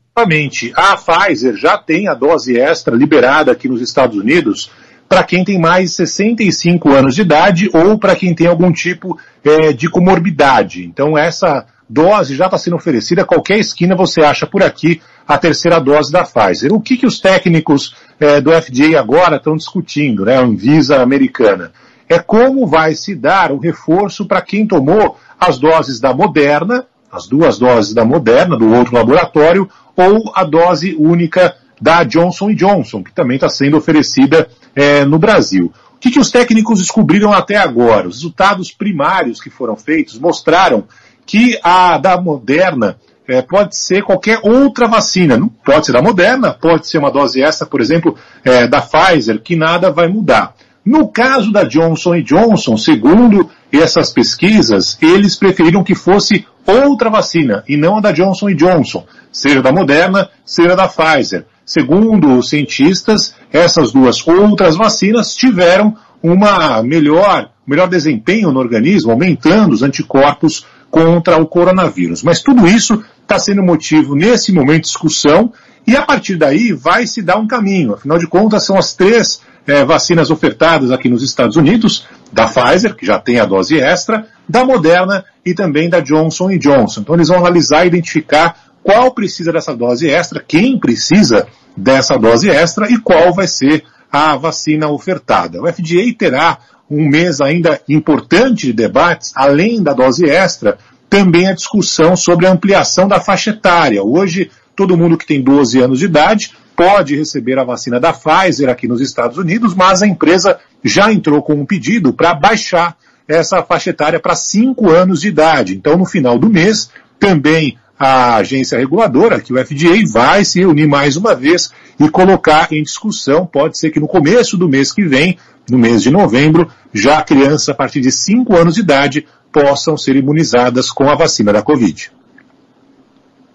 Speaker 28: A Pfizer já tem a dose extra liberada aqui nos Estados Unidos para quem tem mais de 65 anos de idade ou para quem tem algum tipo é, de comorbidade. Então, essa dose já está sendo oferecida. Qualquer esquina você acha por aqui a terceira dose da Pfizer. O que, que os técnicos é, do FDA agora estão discutindo, né, a Anvisa americana? É como vai se dar o reforço para quem tomou as doses da Moderna, as duas doses da Moderna, do outro laboratório, ou a dose única da Johnson Johnson, que também está sendo oferecida é, no Brasil. O que, que os técnicos descobriram até agora? Os resultados primários que foram feitos mostraram que a da Moderna é, pode ser qualquer outra vacina. Não pode ser da Moderna, pode ser uma dose essa, por exemplo, é, da Pfizer, que nada vai mudar. No caso da Johnson Johnson, segundo essas pesquisas, eles preferiram que fosse outra vacina e não a da Johnson Johnson, seja da Moderna, seja da Pfizer. Segundo os cientistas, essas duas outras vacinas tiveram uma melhor, melhor desempenho no organismo, aumentando os anticorpos contra o coronavírus. Mas tudo isso está sendo motivo, nesse momento, de discussão, e a partir daí vai se dar um caminho. Afinal de contas, são as três é, vacinas ofertadas aqui nos Estados Unidos, da Pfizer, que já tem a dose extra, da Moderna e também da Johnson Johnson. Então eles vão analisar e identificar qual precisa dessa dose extra, quem precisa dessa dose extra e qual vai ser a vacina ofertada. O FDA terá um mês ainda importante de debates, além da dose extra, também a discussão sobre a ampliação da faixa etária. Hoje, todo mundo que tem 12 anos de idade pode receber a vacina da Pfizer aqui nos Estados Unidos, mas a empresa já entrou com um pedido para baixar essa faixa etária para 5 anos de idade. Então, no final do mês, também a agência reguladora, que o FDA, vai se reunir mais uma vez e colocar em discussão, pode ser que no começo do mês que vem, no mês de novembro, já crianças a partir de 5 anos de idade possam ser imunizadas com a vacina da Covid.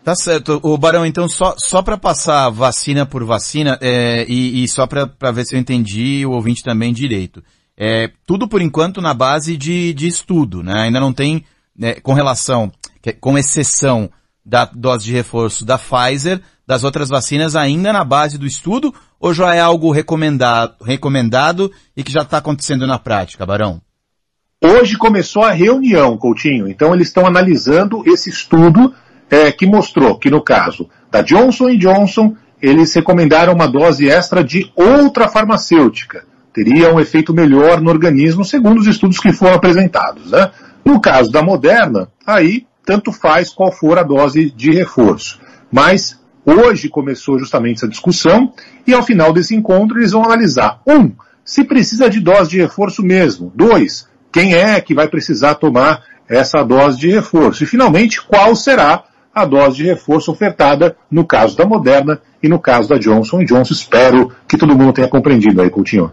Speaker 29: Tá certo. O Barão, então, só, só para passar vacina por vacina, é, e, e, só para ver se eu entendi o ouvinte também direito. É, tudo por enquanto na base de, de estudo, né? Ainda não tem, né, com relação, com exceção da dose de reforço da Pfizer, das outras vacinas ainda na base do estudo, ou já é algo recomendado, recomendado e que já está acontecendo na prática, Barão?
Speaker 28: Hoje começou a reunião, Coutinho. Então eles estão analisando esse estudo é, que mostrou que no caso da Johnson Johnson eles recomendaram uma dose extra de outra farmacêutica. Teria um efeito melhor no organismo, segundo os estudos que foram apresentados. Né? No caso da Moderna, aí tanto faz qual for a dose de reforço. Mas hoje começou justamente essa discussão e ao final desse encontro eles vão analisar, um, se precisa de dose de reforço mesmo. Dois, quem é que vai precisar tomar essa dose de reforço. E finalmente, qual será a dose de reforço ofertada no caso da Moderna e no caso da Johnson Johnson. Espero que todo mundo tenha compreendido aí, Coutinho.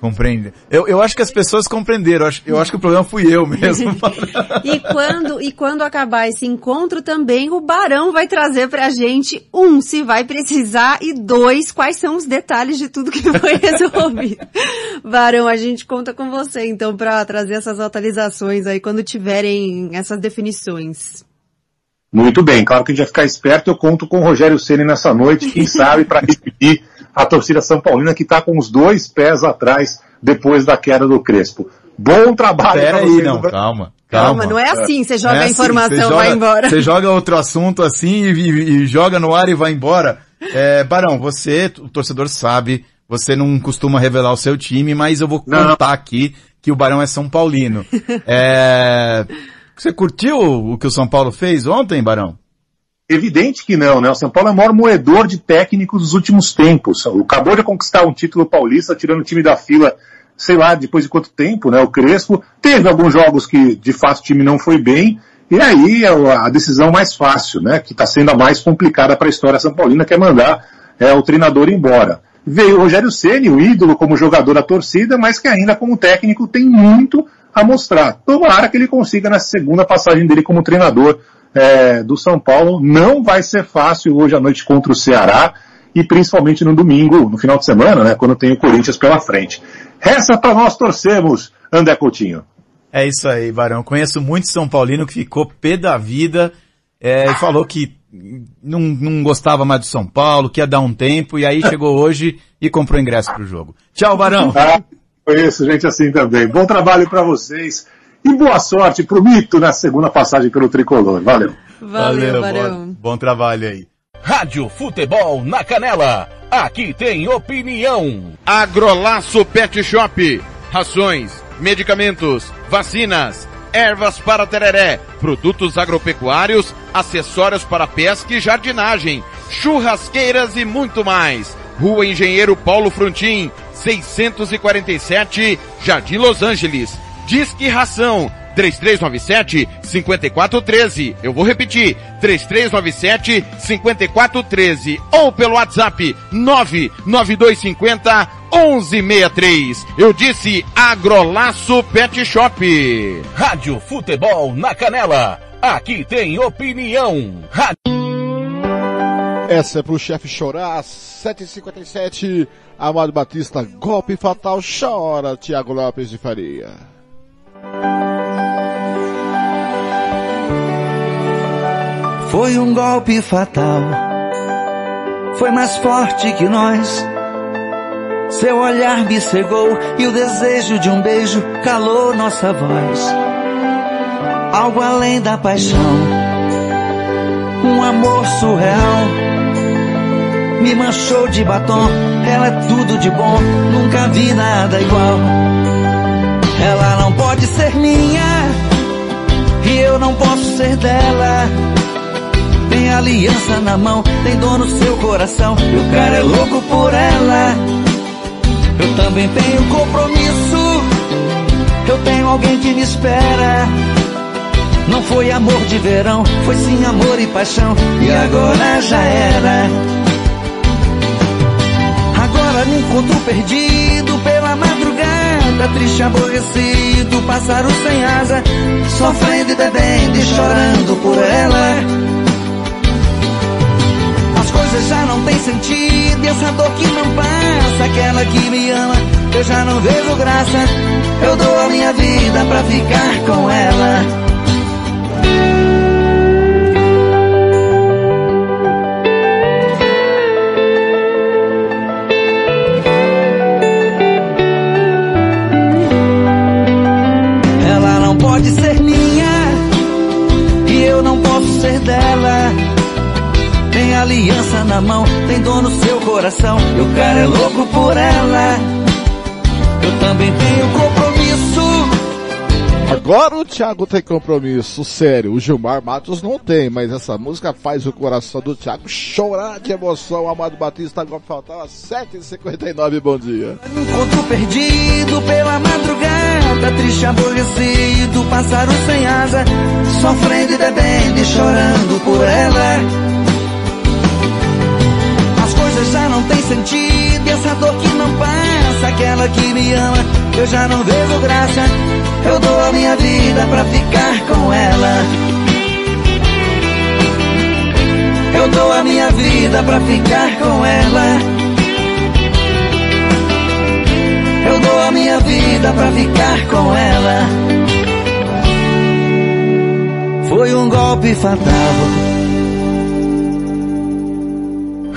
Speaker 30: Compreende. Eu, eu acho que as pessoas compreenderam. Eu acho, eu acho que o problema fui eu mesmo.
Speaker 27: e quando e quando acabar esse encontro também o Barão vai trazer pra gente um se vai precisar e dois quais são os detalhes de tudo que foi resolvido. Barão, a gente conta com você então para trazer essas atualizações aí quando tiverem essas definições.
Speaker 28: Muito bem, claro que a gente vai ficar esperto. Eu conto com o Rogério Ceni nessa noite, quem sabe, para repetir a torcida São Paulina que está com os dois pés atrás depois da queda do Crespo. Bom trabalho.
Speaker 30: Pera aí, não, calma. Calma.
Speaker 27: calma, não é assim, você joga é a assim, informação e vai embora.
Speaker 30: Você joga outro assunto assim e, e, e, joga no ar e vai embora. É, Barão, você, o torcedor sabe, você não costuma revelar o seu time, mas eu vou contar não. aqui que o Barão é São Paulino. É, você curtiu o que o São Paulo fez ontem, Barão?
Speaker 28: Evidente que não, né? O São Paulo é o maior moedor de técnicos dos últimos tempos. Acabou de conquistar um título paulista, tirando o time da fila, sei lá, depois de quanto tempo, né? O Crespo teve alguns jogos que, de fato, o time não foi bem. E aí é a decisão mais fácil, né? Que está sendo a mais complicada para a história São Paulina, que é mandar é, o treinador embora. Veio o Rogério Ceni, o ídolo como jogador da torcida, mas que ainda como técnico tem muito a mostrar. Tomara que ele consiga nessa segunda passagem dele como treinador é, do São Paulo. Não vai ser fácil hoje à noite contra o Ceará e principalmente no domingo, no final de semana, né, quando tem o Corinthians pela frente. Resta para nós torcermos, André Coutinho.
Speaker 30: É isso aí, Barão. Conheço muito São Paulino que ficou pé da vida é, e falou que não, não gostava mais do São Paulo, que ia dar um tempo, e aí chegou hoje e comprou ingresso para o jogo. Tchau, Barão.
Speaker 28: Conheço gente assim também. Bom trabalho para vocês e boa sorte pro Mito na segunda passagem pelo Tricolor. Valeu.
Speaker 27: Valeu, Valeu bom,
Speaker 30: bom trabalho aí.
Speaker 1: Rádio Futebol na Canela. Aqui tem opinião.
Speaker 31: Agrolaço Pet Shop. Rações, medicamentos, vacinas, ervas para tereré, produtos agropecuários, acessórios para pesca e jardinagem, churrasqueiras e muito mais. Rua Engenheiro Paulo Frontin, 647, Jardim Los Angeles. Disque Ração 3397 5413. Eu vou repetir, 3397 5413 ou pelo WhatsApp 99250 1163. Eu disse Agrolaço Pet Shop.
Speaker 1: Rádio Futebol na Canela. Aqui tem opinião. Rádio...
Speaker 2: Essa é pro chefe chorar, 7h57. Amado Batista, golpe fatal, chora, Tiago Lopes de Faria.
Speaker 12: Foi um golpe fatal, foi mais forte que nós. Seu olhar me cegou e o desejo de um beijo calou nossa voz. Algo além da paixão, um amor surreal me manchou de batom. Ela é tudo de bom, nunca vi nada igual. Ela não pode ser minha, e eu não posso ser dela. Tem aliança na mão, tem dor no seu coração, e o cara é louco por ela. Eu também tenho compromisso, eu tenho alguém que me espera. Não foi amor de verão, foi sim amor e paixão, e agora já era me encontro perdido pela madrugada, triste, aborrecido, pássaro sem asa, sofrendo e bebendo e chorando por ela. As coisas já não têm sentido, e essa dor que não passa, aquela que me ama, eu já não vejo graça. Eu dou a minha vida pra ficar com ela.
Speaker 32: Na mão, tem dor no seu coração. E o cara é louco por ela. Eu também tenho compromisso.
Speaker 2: Agora o Thiago tem compromisso sério. O Gilmar Matos não tem, mas essa música faz o coração do Thiago chorar de emoção. Amado Batista, agora faltava 7h59. Bom dia.
Speaker 32: Encontro perdido pela madrugada, triste, aborrecido, pássaro sem asa, sofrendo e bebendo e chorando por ela. Têm sentido, e essa dor que não passa, aquela que me ama, eu já não vejo graça. Eu dou a minha vida pra ficar com ela. Eu dou a minha vida pra ficar com ela. Eu dou a minha vida pra ficar com ela. Foi um golpe fatal.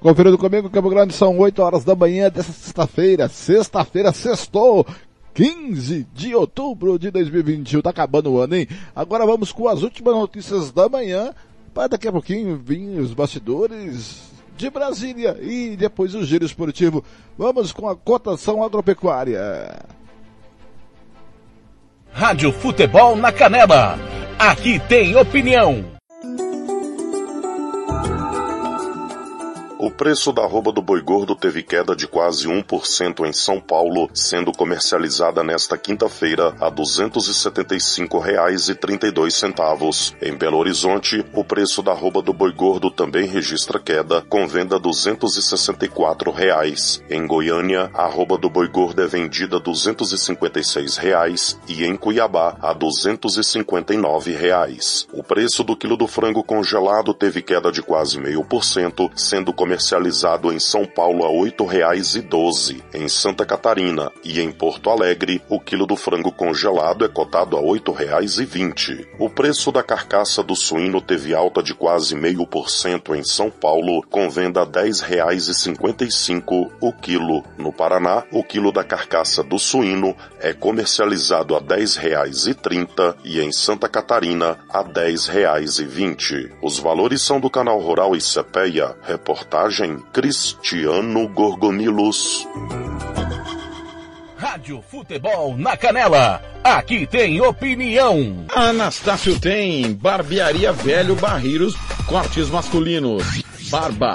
Speaker 2: Conferindo comigo, Campo Grande, são 8 horas da manhã dessa sexta-feira. Sexta-feira, sextou. 15 de outubro de 2021. Tá acabando o ano, hein? Agora vamos com as últimas notícias da manhã. Para daqui a pouquinho vir os bastidores de Brasília e depois o giro esportivo. Vamos com a cotação agropecuária.
Speaker 1: Rádio Futebol na Canela. Aqui tem opinião.
Speaker 33: O preço da arroba do boi gordo teve queda de quase 1% em São Paulo, sendo comercializada nesta quinta-feira a R$ 275,32. Em Belo Horizonte, o preço da arroba do boi gordo também registra queda, com venda 264 reais. Em Goiânia, a arroba do boi gordo é vendida 256 reais, e em Cuiabá a 259 reais. O preço do quilo do frango congelado teve queda de quase meio por cento, sendo comercializado em São Paulo a R$ 8,12. Em Santa Catarina e em Porto Alegre, o quilo do frango congelado é cotado a R$ 8,20. O preço da carcaça do suíno teve alta de quase meio por cento em São Paulo, com venda a R$ 10,55 o quilo. No Paraná, o quilo da carcaça do suíno é comercializado a R$ 10,30 e em Santa Catarina a R$ 10,20. Os valores são do canal Rural e Cepeia, reportagem Cristiano Gorgonilos.
Speaker 1: Rádio Futebol na Canela. Aqui tem opinião.
Speaker 34: Anastácio tem barbearia velho barreiros cortes masculinos. Barba,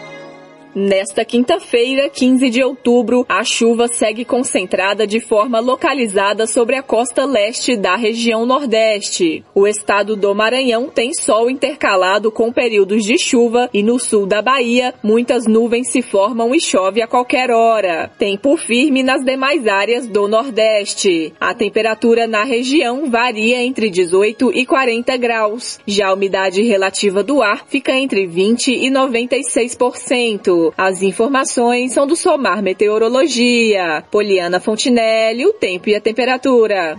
Speaker 8: Nesta quinta-feira, 15 de outubro, a chuva segue concentrada de forma localizada sobre a costa leste da região Nordeste. O estado do Maranhão tem sol intercalado com períodos de chuva e no sul da Bahia, muitas nuvens se formam e chove a qualquer hora. Tempo firme nas demais áreas do Nordeste. A temperatura na região varia entre 18 e 40 graus. Já a umidade relativa do ar fica entre 20 e 96%. As informações são do Somar Meteorologia. Poliana Fontinelli, o tempo e a temperatura.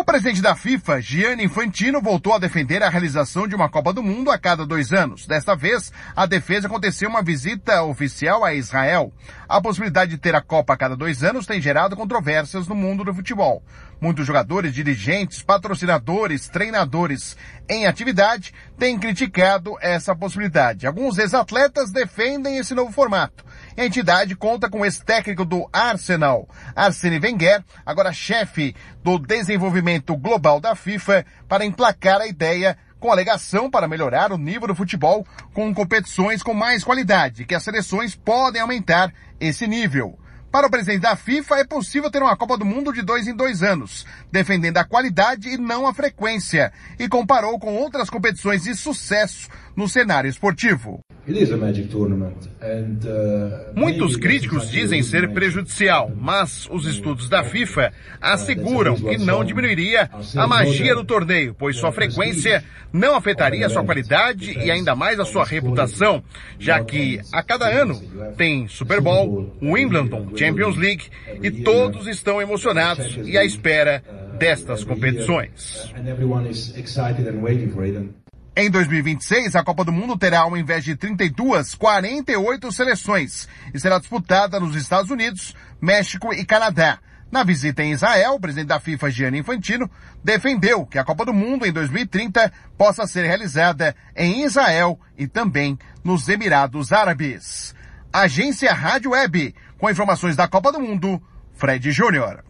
Speaker 34: O presidente da FIFA, Gianni Infantino, voltou a defender a realização de uma Copa do Mundo a cada dois anos. Desta vez, a defesa aconteceu uma visita oficial a Israel. A possibilidade de ter a Copa a cada dois anos tem gerado controvérsias no mundo do futebol. Muitos jogadores, dirigentes, patrocinadores, treinadores em atividade têm criticado essa possibilidade. Alguns ex-atletas defendem esse novo formato.
Speaker 35: A entidade conta com o ex-técnico do Arsenal, Arsene Wenger, agora chefe do desenvolvimento global da FIFA, para emplacar a ideia com alegação para melhorar o nível do futebol com competições com mais qualidade, que as seleções podem aumentar esse nível. Para o presidente da FIFA, é possível ter uma Copa do Mundo de dois em dois anos, defendendo a qualidade e não a frequência, e comparou com outras competições de sucesso no cenário esportivo. Muitos críticos dizem ser prejudicial, mas os estudos da FIFA asseguram que não diminuiria a magia do torneio, pois sua frequência não afetaria sua qualidade e ainda mais a sua reputação, já que a cada ano tem Super Bowl, Wimbledon, Champions League e todos estão emocionados e à espera destas competições. Em 2026, a Copa do Mundo terá, ao invés de 32, 48 seleções e será disputada nos Estados Unidos, México e Canadá. Na visita em Israel, o presidente da FIFA, Gianni Infantino, defendeu que a Copa do Mundo em 2030 possa ser realizada em Israel e também nos Emirados Árabes. Agência Rádio Web, com informações da Copa do Mundo, Fred Júnior.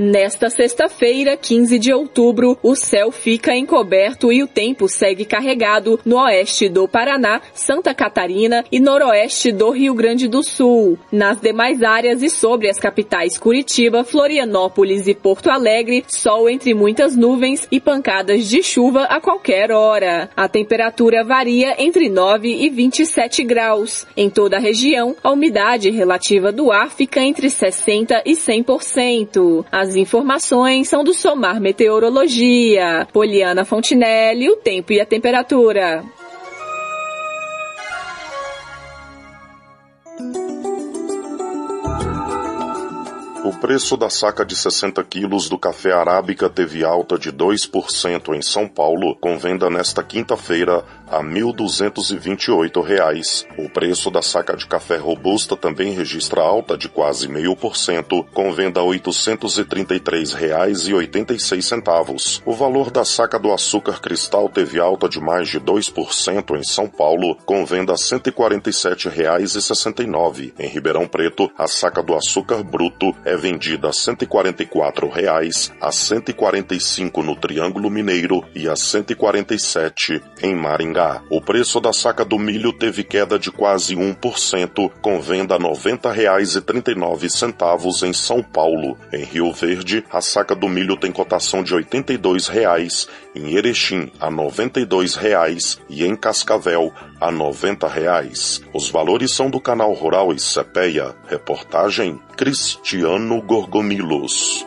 Speaker 8: Nesta sexta-feira, 15 de outubro, o céu fica encoberto e o tempo segue carregado no oeste do Paraná, Santa Catarina e noroeste do Rio Grande do Sul. Nas demais áreas e sobre as capitais Curitiba, Florianópolis e Porto Alegre, sol entre muitas nuvens e pancadas de chuva a qualquer hora. A temperatura varia entre 9 e 27 graus. Em toda a região, a umidade relativa do ar fica entre 60 e 100%. As as informações são do Somar Meteorologia. Poliana Fontinelli, o tempo e a temperatura.
Speaker 33: O preço da saca de 60 quilos do café arábica teve alta de 2% em São Paulo, com venda nesta quinta-feira a R$ 1.228. O preço da saca de café robusta também registra alta de quase 0,5%, com venda a R$ 833,86. O valor da saca do açúcar cristal teve alta de mais de 2% em São Paulo, com venda a R$ 147,69. Em Ribeirão Preto, a saca do açúcar bruto é vendida a 144 reais, a R$ 145 no Triângulo Mineiro e a R$ 147 em Maringá. O preço da saca do milho teve queda de quase 1%, com venda a R$ 90,39 em São Paulo. Em Rio Verde, a saca do milho tem cotação de 82 reais, em Erechim a 92 reais e em Cascavel a 90 reais. Os valores são do canal Rural e Cepeia. Reportagem Cristiano Gorgomilos.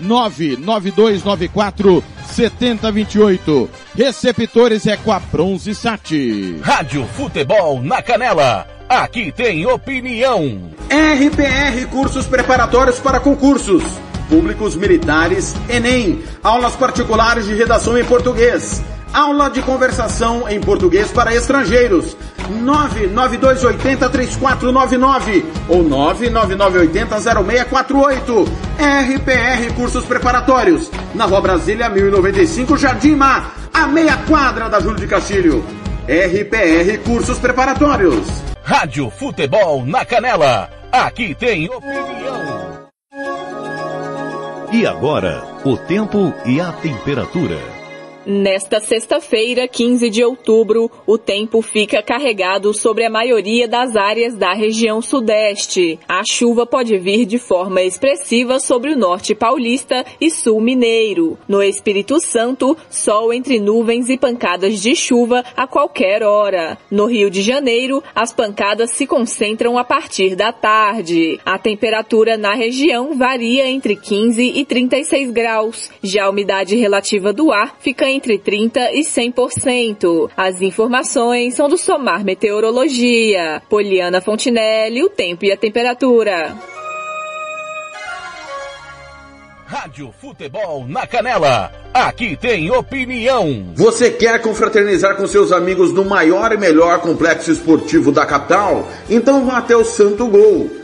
Speaker 23: 99294 7028. Receptores é com a Bronze Sat.
Speaker 1: Rádio Futebol na Canela. Aqui tem opinião.
Speaker 10: RPR Cursos Preparatórios para Concursos. Públicos Militares, Enem. Aulas particulares de redação em português. Aula de conversação em português para estrangeiros. 992803499 ou 999800648. RPR Cursos Preparatórios. Na Rua Brasília 1095, Jardim Mar, a meia quadra da Júlio de Castilho. RPR Cursos Preparatórios.
Speaker 1: Rádio Futebol na Canela. Aqui tem opinião.
Speaker 4: E agora, o tempo e a temperatura.
Speaker 8: Nesta sexta-feira, 15 de outubro, o tempo fica carregado sobre a maioria das áreas da região sudeste. A chuva pode vir de forma expressiva sobre o norte paulista e sul mineiro. No Espírito Santo, sol entre nuvens e pancadas de chuva a qualquer hora. No Rio de Janeiro, as pancadas se concentram a partir da tarde. A temperatura na região varia entre 15 e 36 graus. Já a umidade relativa do ar fica entre 30% e 100%. As informações são do Somar Meteorologia. Poliana Fontinelli, o tempo e a temperatura.
Speaker 1: Rádio Futebol na Canela. Aqui tem opinião.
Speaker 10: Você quer confraternizar com seus amigos no maior e melhor complexo esportivo da capital? Então vá até o Santo Gol.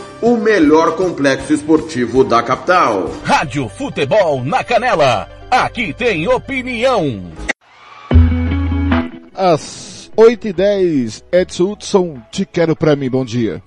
Speaker 10: o melhor complexo esportivo da capital.
Speaker 1: Rádio Futebol na Canela. Aqui tem opinião.
Speaker 13: Às 8 e 10 Edson Hudson, te quero pra mim, bom dia.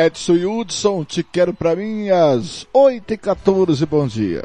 Speaker 2: Edson Hudson, te quero pra mim às 8h14, bom dia.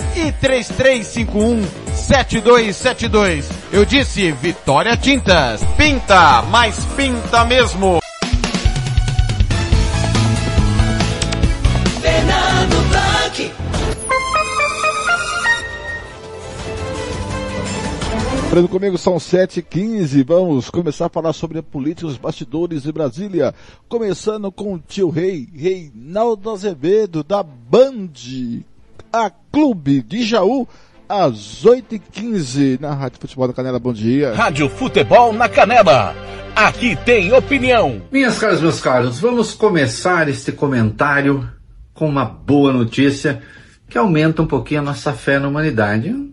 Speaker 23: e 3351 7272. Eu disse Vitória Tintas. Pinta, mas pinta mesmo.
Speaker 11: Fernando Blanc.
Speaker 2: Lembrando comigo, são 7h15. Vamos começar a falar sobre a política dos bastidores de Brasília. Começando com o tio Rei, Reinaldo Azevedo, da Band, a Clube de Jaú, às 8h15 na Rádio Futebol da Canela. Bom dia.
Speaker 1: Rádio Futebol na Canela. Aqui tem opinião.
Speaker 36: Minhas caras, meus caros, vamos começar este comentário com uma boa notícia que aumenta um pouquinho a nossa fé na humanidade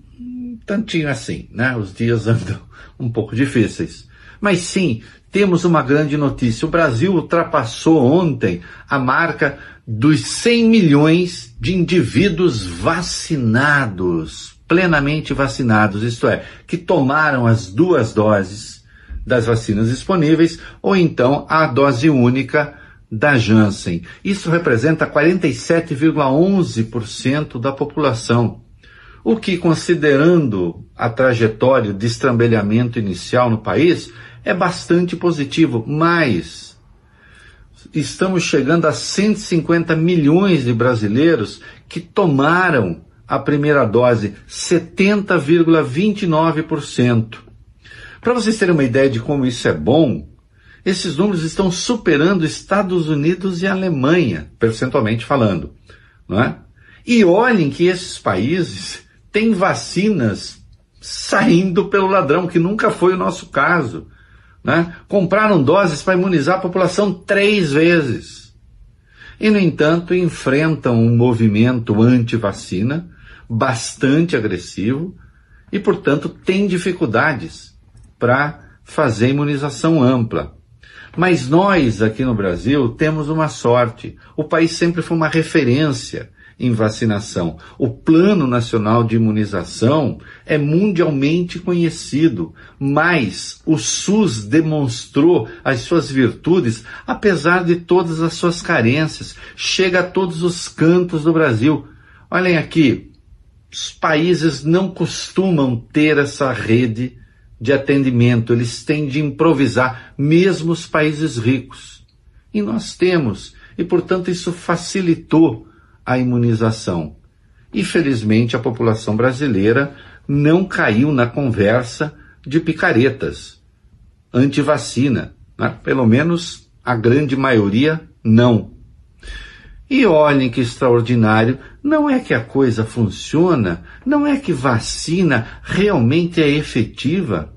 Speaker 36: tantinho assim, né? Os dias andam um pouco difíceis. Mas sim, temos uma grande notícia. O Brasil ultrapassou ontem a marca dos 100 milhões de indivíduos vacinados, plenamente vacinados, isto é, que tomaram as duas doses das vacinas disponíveis ou então a dose única da Janssen. Isso representa 47,11% da população. O que, considerando a trajetória de estrambelhamento inicial no país, é bastante positivo, mas estamos chegando a 150 milhões de brasileiros que tomaram a primeira dose, 70,29%. Para vocês terem uma ideia de como isso é bom, esses números estão superando Estados Unidos e Alemanha, percentualmente falando, não é? E olhem que esses países tem vacinas saindo pelo ladrão, que nunca foi o nosso caso. Né? Compraram doses para imunizar a população três vezes. E, no entanto, enfrentam um movimento anti-vacina bastante agressivo e, portanto, têm dificuldades para fazer imunização ampla. Mas nós, aqui no Brasil, temos uma sorte. O país sempre foi uma referência em vacinação. O Plano Nacional de Imunização é mundialmente conhecido, mas o SUS demonstrou as suas virtudes apesar de todas as suas carências. Chega a todos os cantos do Brasil. Olhem aqui, os países não costumam ter essa rede de atendimento, eles têm de improvisar, mesmo os países ricos. E nós temos, e portanto isso facilitou a imunização. E felizmente a população brasileira não caiu na conversa de picaretas anti-vacina. Né? Pelo menos a grande maioria não. E olhem que extraordinário, não é que a coisa funciona, não é que vacina realmente é efetiva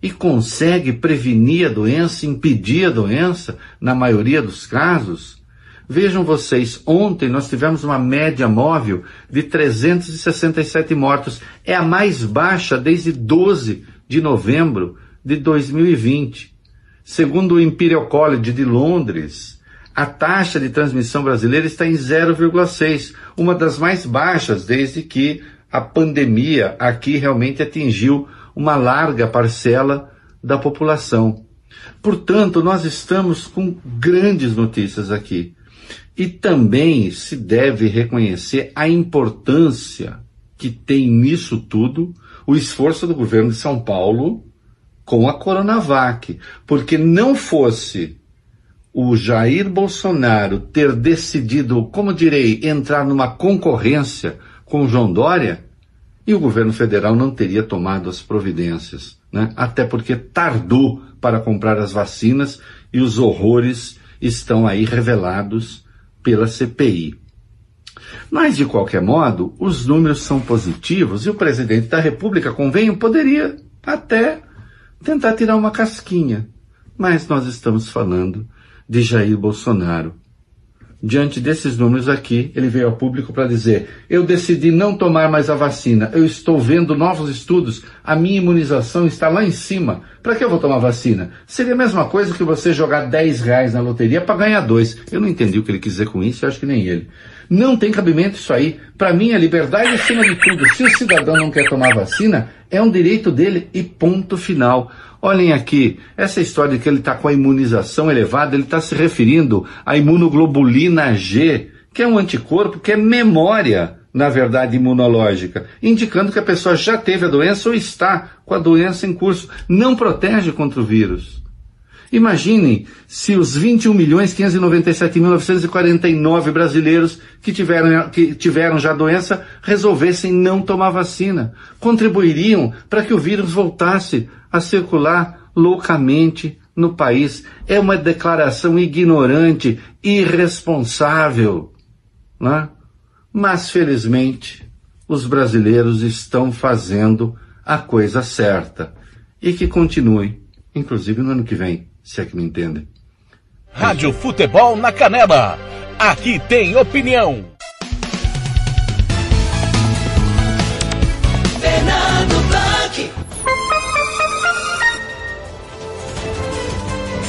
Speaker 36: e consegue prevenir a doença, impedir a doença, na maioria dos casos. Vejam vocês, ontem nós tivemos uma média móvel de 367 mortos. É a mais baixa desde 12 de novembro de 2020. Segundo o Imperial College de Londres, a taxa de transmissão brasileira está em 0,6, uma das mais baixas desde que a pandemia aqui realmente atingiu uma larga parcela da população. Portanto, nós estamos com grandes notícias aqui. E também se deve reconhecer a importância que tem nisso tudo o esforço do governo de São Paulo com a Coronavac, porque não fosse o Jair Bolsonaro ter decidido, como direi, entrar numa concorrência com João Dória, e o governo federal não teria tomado as providências, né? até porque tardou para comprar as vacinas e os horrores estão aí revelados pela CPI. Mas, de qualquer modo, os números são positivos e o presidente da República, convenho, poderia até tentar tirar uma casquinha. Mas nós estamos falando de Jair Bolsonaro. Diante desses números aqui, ele veio ao público para dizer: eu decidi não tomar mais a vacina, eu estou vendo novos estudos, a minha imunização está lá em cima. Para que eu vou tomar vacina? Seria a mesma coisa que você jogar 10 reais na loteria para ganhar dois. Eu não entendi o que ele quis dizer com isso, eu acho que nem ele. Não tem cabimento isso aí. Para mim, a liberdade é acima de tudo. Se o cidadão não quer tomar vacina, é um direito dele e ponto final. Olhem aqui, essa história de que ele está com a imunização elevada, ele está se referindo à imunoglobulina G, que é um anticorpo, que é memória, na verdade, imunológica, indicando que a pessoa já teve a doença ou está com a doença em curso. Não protege contra o vírus. Imaginem se os 21 milhões 597.949 brasileiros que tiveram, que tiveram já a doença resolvessem não tomar vacina. Contribuiriam para que o vírus voltasse a circular loucamente no país. É uma declaração ignorante, irresponsável. Né? Mas, felizmente, os brasileiros estão fazendo a coisa certa. E que continue, inclusive no ano que vem se é que me entendem.
Speaker 1: Rádio Futebol na Canela. Aqui tem opinião.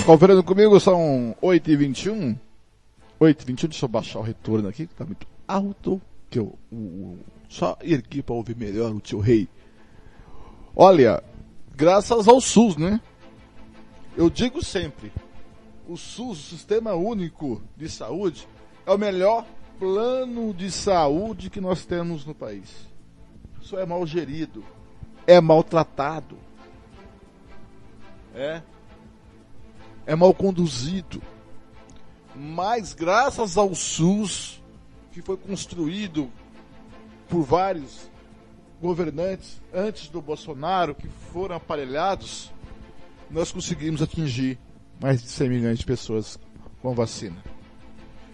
Speaker 2: Conferindo comigo, são 8h21. 8h21, deixa eu baixar o retorno aqui, que tá muito alto. Que eu, só ir aqui para ouvir melhor o tio Rei. Olha, graças ao SUS, né? Eu digo sempre, o SUS, o Sistema Único de Saúde, é o melhor plano de saúde que nós temos no país. Isso é mal gerido, é maltratado, é, é mal conduzido. Mas graças ao SUS, que foi construído por vários governantes antes do Bolsonaro, que foram aparelhados, nós conseguimos atingir mais de 100 milhões de pessoas com vacina.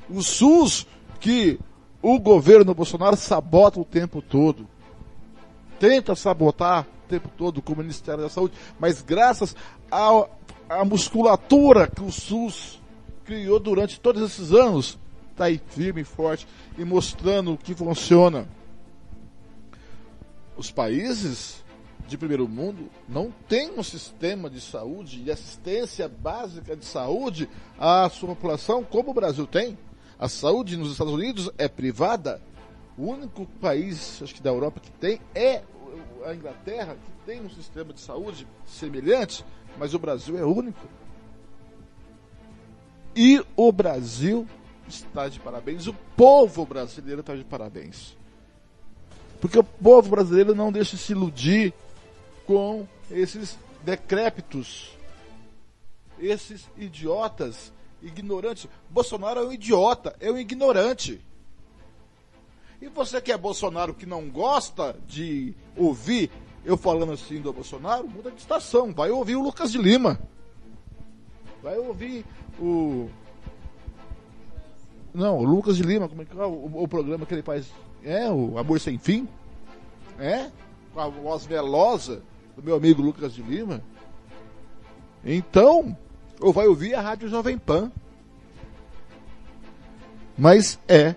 Speaker 2: O SUS, que o governo Bolsonaro sabota o tempo todo, tenta sabotar o tempo todo com o Ministério da Saúde, mas graças à musculatura que o SUS criou durante todos esses anos, está aí firme e forte e mostrando que funciona. Os países de primeiro mundo não tem um sistema de saúde e assistência básica de saúde à sua população como o Brasil tem. A saúde nos Estados Unidos é privada. O único país, acho que da Europa, que tem é a Inglaterra, que tem um sistema de saúde semelhante, mas o Brasil é único. E o Brasil está de parabéns, o povo brasileiro está de parabéns. Porque o povo brasileiro não deixa se iludir com esses decrépitos, esses idiotas, ignorantes. Bolsonaro é um idiota, é um ignorante. E você que é Bolsonaro que não gosta de ouvir eu falando assim do Bolsonaro, muda de estação, vai ouvir o Lucas de Lima. Vai ouvir o. Não, o Lucas de Lima, como é que é o, o programa que ele faz? É, o Amor Sem Fim? É? Com a voz velosa do meu amigo Lucas de Lima. Então, ou vai ouvir a Rádio Jovem Pan. Mas é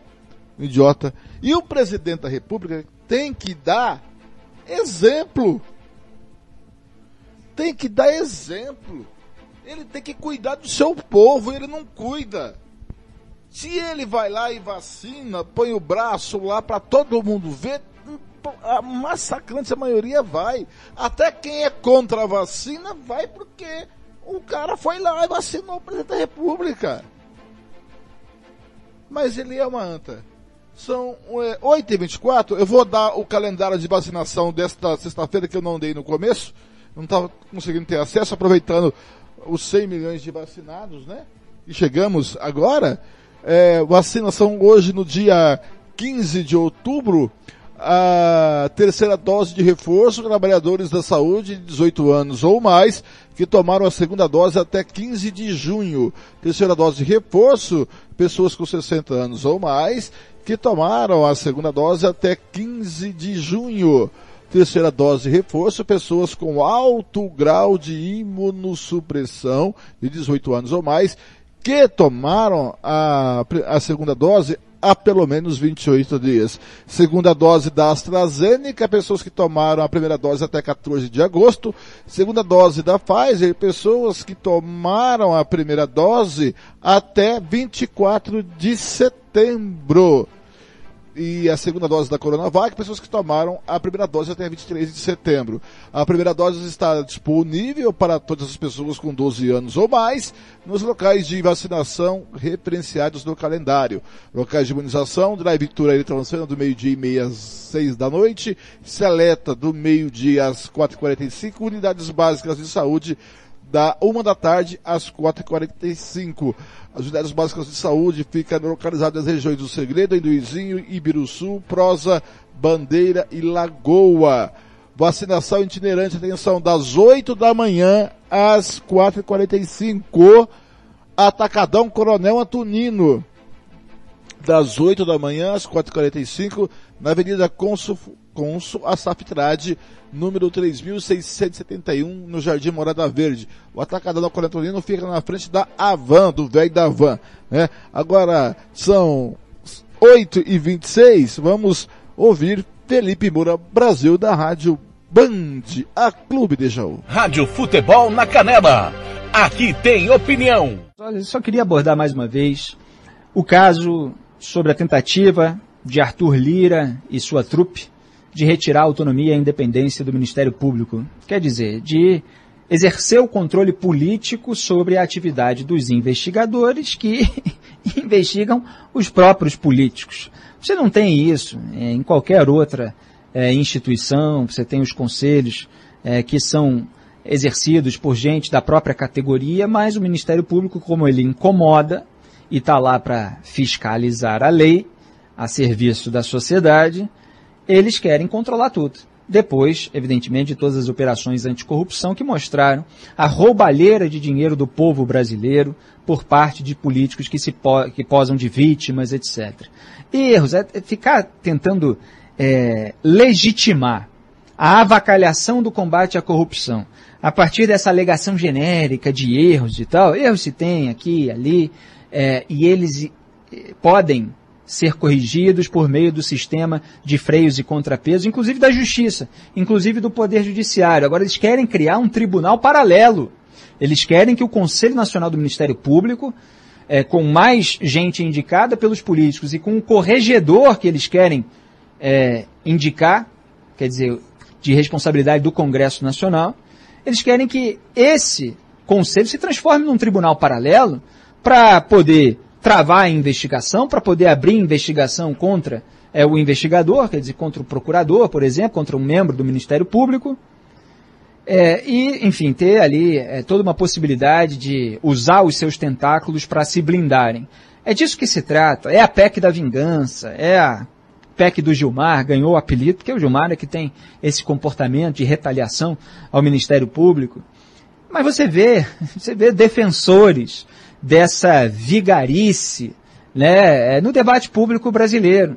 Speaker 2: um idiota. E o presidente da República tem que dar exemplo. Tem que dar exemplo. Ele tem que cuidar do seu povo, ele não cuida. Se ele vai lá e vacina, põe o braço lá para todo mundo ver, a massacrante a maioria vai. Até quem é contra a vacina vai porque o cara foi lá e vacinou o presidente da república. Mas ele é uma anta. São é, 8h24, eu vou dar o calendário de vacinação desta sexta-feira que eu não dei no começo. não estava conseguindo ter acesso, aproveitando os 100 milhões de vacinados, né? E chegamos agora, é, vacinação hoje no dia 15 de outubro, a terceira dose de reforço trabalhadores da saúde de 18 anos ou mais que tomaram a segunda dose até 15 de junho. Terceira dose de reforço, pessoas com 60 anos ou mais que tomaram a segunda dose até 15 de junho. Terceira dose de reforço, pessoas com alto grau de imunossupressão de 18 anos ou mais que tomaram a, a segunda dose há pelo menos 28 dias. Segunda dose da AstraZeneca, pessoas que tomaram a primeira dose até 14 de agosto. Segunda dose da Pfizer, pessoas que tomaram a primeira dose até 24 de setembro e a segunda dose da Coronavac, pessoas que tomaram a primeira dose até 23 de setembro. A primeira dose está disponível para todas as pessoas com 12 anos ou mais nos locais de vacinação referenciados no calendário. Locais de imunização, Drive-Tour Eletrônica do meio-dia e meia às 6 da noite, Seleta do meio-dia às 4h45, unidades básicas de saúde da uma da tarde às 4h45. As unidades básicas de saúde ficam localizadas nas regiões do Segredo, Induizinho, Ibiruçu, Prosa, Bandeira e Lagoa. Vacinação itinerante, atenção, das 8 da manhã às 4h45. Atacadão Coronel Antonino. Das 8 da manhã às 4h45, na Avenida Consul, Consul Asaftrade, número 3671, no Jardim Morada Verde. O atacadão da Colentorino fica na frente da Avan, do velho da Avan. Né? Agora são 8 e 26 vamos ouvir Felipe Moura Brasil da Rádio Band, a Clube de Jaú.
Speaker 1: Rádio Futebol na Canela. Aqui tem opinião.
Speaker 37: Olha, só queria abordar mais uma vez o caso sobre a tentativa de Arthur Lira e sua trupe de retirar a autonomia e a independência do Ministério Público. Quer dizer, de exercer o controle político sobre a atividade dos investigadores que investigam os próprios políticos. Você não tem isso é, em qualquer outra é, instituição, você tem os conselhos é, que são exercidos por gente da própria categoria, mas o Ministério Público, como ele incomoda e está lá para fiscalizar a lei, a serviço da sociedade, eles querem controlar tudo. Depois, evidentemente, de todas as operações anticorrupção que mostraram a roubalheira de dinheiro do povo brasileiro por parte de políticos que se po que posam de vítimas, etc. Erros, é, é ficar tentando é, legitimar a avacalhação do combate à corrupção a partir dessa alegação genérica de erros e tal, erros se tem aqui ali, é, e eles é, podem ser corrigidos por meio do sistema de freios e contrapesos, inclusive da justiça, inclusive do poder judiciário. Agora eles querem criar um tribunal paralelo. Eles querem que o Conselho Nacional do Ministério Público, é, com mais gente indicada pelos políticos e com um corregedor que eles querem é, indicar, quer dizer, de responsabilidade do Congresso Nacional, eles querem que esse conselho se transforme num tribunal paralelo para poder travar a investigação, para poder abrir investigação contra é, o investigador, quer dizer, contra o procurador, por exemplo, contra um membro do Ministério Público. É, e, enfim, ter ali é, toda uma possibilidade de usar os seus tentáculos para se blindarem. É disso que se trata. É a PEC da vingança, é a PEC do Gilmar, ganhou o apelido, porque o Gilmar é que tem esse comportamento de retaliação ao Ministério Público. Mas você vê, você vê defensores dessa vigarice né, é, no debate público brasileiro.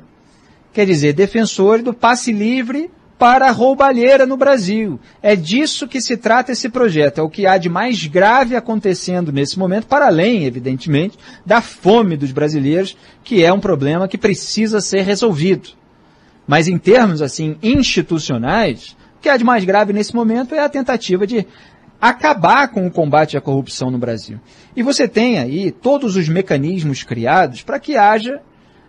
Speaker 37: Quer dizer, defensor do passe livre para a roubalheira no Brasil. É disso que se trata esse projeto. É o que há de mais grave acontecendo nesse momento, para além, evidentemente, da fome dos brasileiros, que é um problema que precisa ser resolvido. Mas em termos, assim, institucionais, o que há de mais grave nesse momento é a tentativa de acabar com o combate à corrupção no Brasil. E você tem aí todos os mecanismos criados para que haja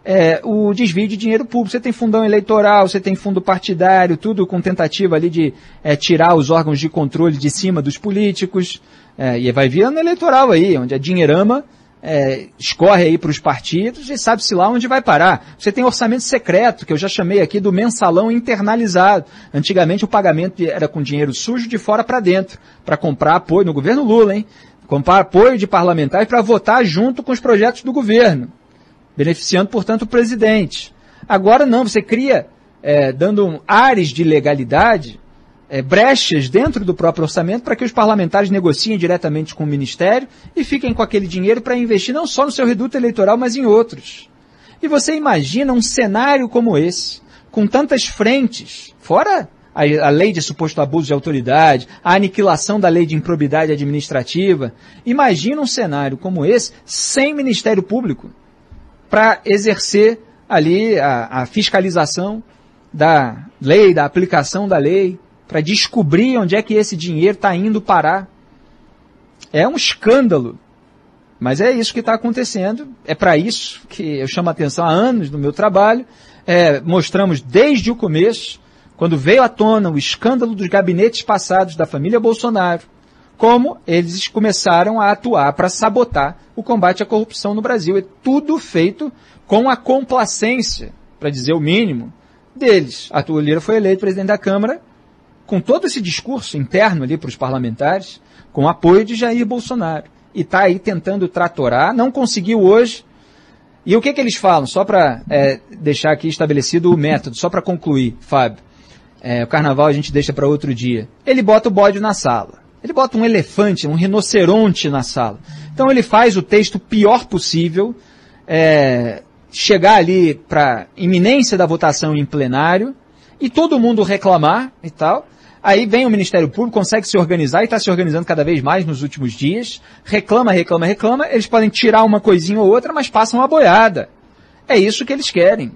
Speaker 37: é, o desvio de dinheiro público. Você tem fundão eleitoral, você tem fundo partidário, tudo com tentativa ali de é, tirar os órgãos de controle de cima dos políticos. É, e vai vir ano eleitoral aí, onde a dinheirama é, escorre aí para os partidos e sabe-se lá onde vai parar. Você tem orçamento secreto, que eu já chamei aqui do mensalão internalizado. Antigamente o pagamento era com dinheiro sujo de fora para dentro, para comprar apoio no governo Lula, hein? Comprar apoio de parlamentares para votar junto com os projetos do governo, beneficiando, portanto, o presidente. Agora não, você cria, é, dando ares de legalidade, é, brechas dentro do próprio orçamento para que os parlamentares negociem diretamente com o Ministério e fiquem com aquele dinheiro para investir não só no seu reduto eleitoral, mas em outros. E você imagina um cenário como esse, com tantas frentes, fora a, a, lei de suposto abuso de autoridade, a aniquilação da lei de improbidade administrativa. Imagina um cenário como esse sem Ministério Público para exercer ali a, a fiscalização da lei, da aplicação da lei, para descobrir onde é que esse dinheiro está indo parar. É um escândalo. Mas é isso que está acontecendo. É para isso que eu chamo a atenção há anos no meu trabalho. É, mostramos desde o começo, quando veio à tona o escândalo dos gabinetes passados da família Bolsonaro, como eles começaram a atuar para sabotar o combate à corrupção no Brasil. É tudo feito com a complacência, para dizer o mínimo, deles. Arthur Lira foi eleito presidente da Câmara com todo esse discurso interno ali para os parlamentares, com apoio de Jair Bolsonaro. E está aí tentando tratorar, não conseguiu hoje. E o que, que eles falam? Só para é, deixar aqui estabelecido o método, só para concluir, Fábio. É, o carnaval a gente deixa para outro dia. Ele bota o bode na sala. Ele bota um elefante, um rinoceronte na sala. Então ele faz o texto pior possível, é, chegar ali para iminência da votação em plenário, e todo mundo reclamar e tal. Aí vem o Ministério Público, consegue se organizar e está se organizando cada vez mais nos últimos dias. Reclama, reclama, reclama. Eles podem tirar uma coisinha ou outra, mas passam uma boiada. É isso que eles querem.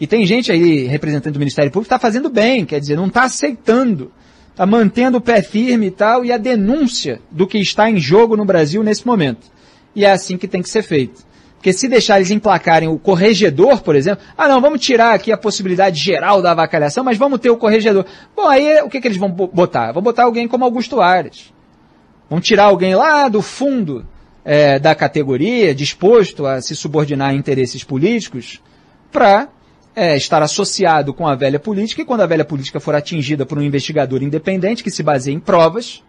Speaker 37: E tem gente aí, representante do Ministério Público, que está fazendo bem, quer dizer, não está aceitando. Está mantendo o pé firme e tal, e a denúncia do que está em jogo no Brasil nesse momento. E é assim que tem que ser feito. Porque se deixar eles emplacarem o corregedor, por exemplo, ah não, vamos tirar aqui a possibilidade geral da avacalhação, mas vamos ter o corregedor. Bom, aí o que, que eles vão botar? Vão botar alguém como Augusto Ares. Vão tirar alguém lá do fundo é, da categoria, disposto a se subordinar a interesses políticos, para é, estar associado com a velha política, e quando a velha política for atingida por um investigador independente que se baseie em provas,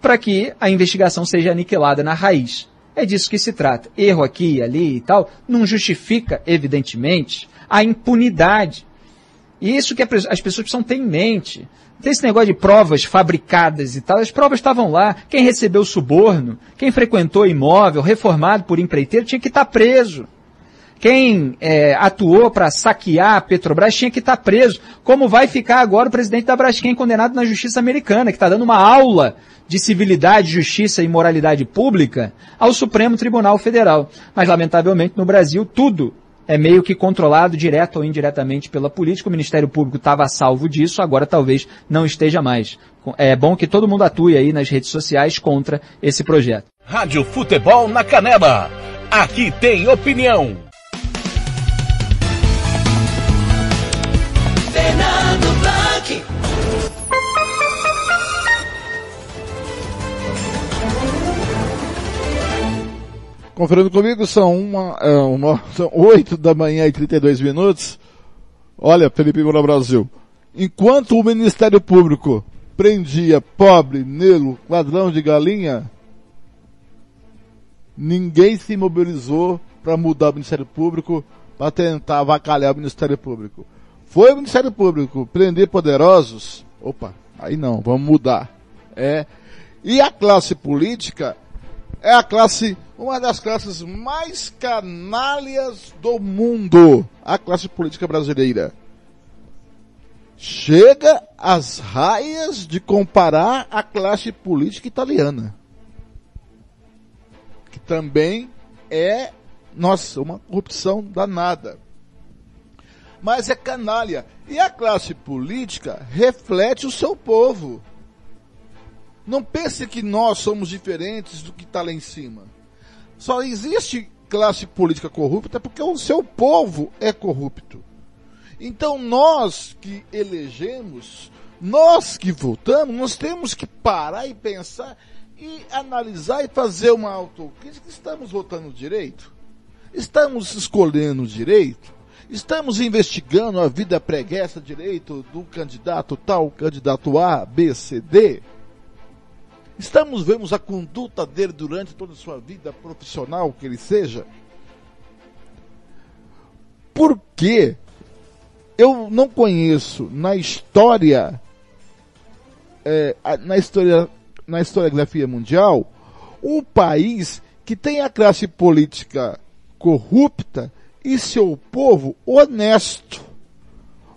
Speaker 37: para que a investigação seja aniquilada na raiz. É disso que se trata. Erro aqui e ali e tal não justifica, evidentemente, a impunidade. E isso que as pessoas precisam ter em mente. Tem esse negócio de provas fabricadas e tal. As provas estavam lá. Quem recebeu suborno, quem frequentou imóvel reformado por empreiteiro tinha que estar tá preso. Quem é, atuou para saquear a Petrobras tinha que estar tá preso. Como vai ficar agora o presidente da Braskem condenado na justiça americana, que está dando uma aula de civilidade, justiça e moralidade pública ao Supremo Tribunal Federal. Mas, lamentavelmente, no Brasil, tudo é meio que controlado direto ou indiretamente pela política. O Ministério Público estava salvo disso, agora talvez não esteja mais. É bom que todo mundo atue aí nas redes sociais contra esse projeto.
Speaker 1: Rádio Futebol na Canela. Aqui tem opinião.
Speaker 2: Conferindo comigo, são uma, é, uma são 8 da manhã e 32 minutos. Olha, Felipe Moura Brasil. Enquanto o Ministério Público prendia pobre, negro, ladrão de galinha, ninguém se mobilizou para mudar o Ministério Público, para tentar avacalhar o Ministério Público. Foi o Ministério Público prender poderosos, opa, aí não, vamos mudar. É. E a classe política é a classe, uma das classes mais canalhas do mundo, a classe política brasileira. Chega às raias de comparar a classe política italiana. Que também é, nossa, uma corrupção danada. Mas é canalha. E a classe política reflete o seu povo. Não pense que nós somos diferentes do que está lá em cima. Só existe classe política corrupta porque o seu povo é corrupto. Então nós que elegemos, nós que votamos, nós temos que parar e pensar e analisar e fazer uma autocrítica. Estamos votando direito? Estamos escolhendo direito? Estamos investigando a vida preguiça direito do candidato tal, candidato A, B, C, D? Estamos vendo a conduta dele durante toda a sua vida profissional, que ele seja? Por que eu não conheço na história, é, na história, na historiografia mundial, um país que tem a classe política corrupta e seu povo honesto.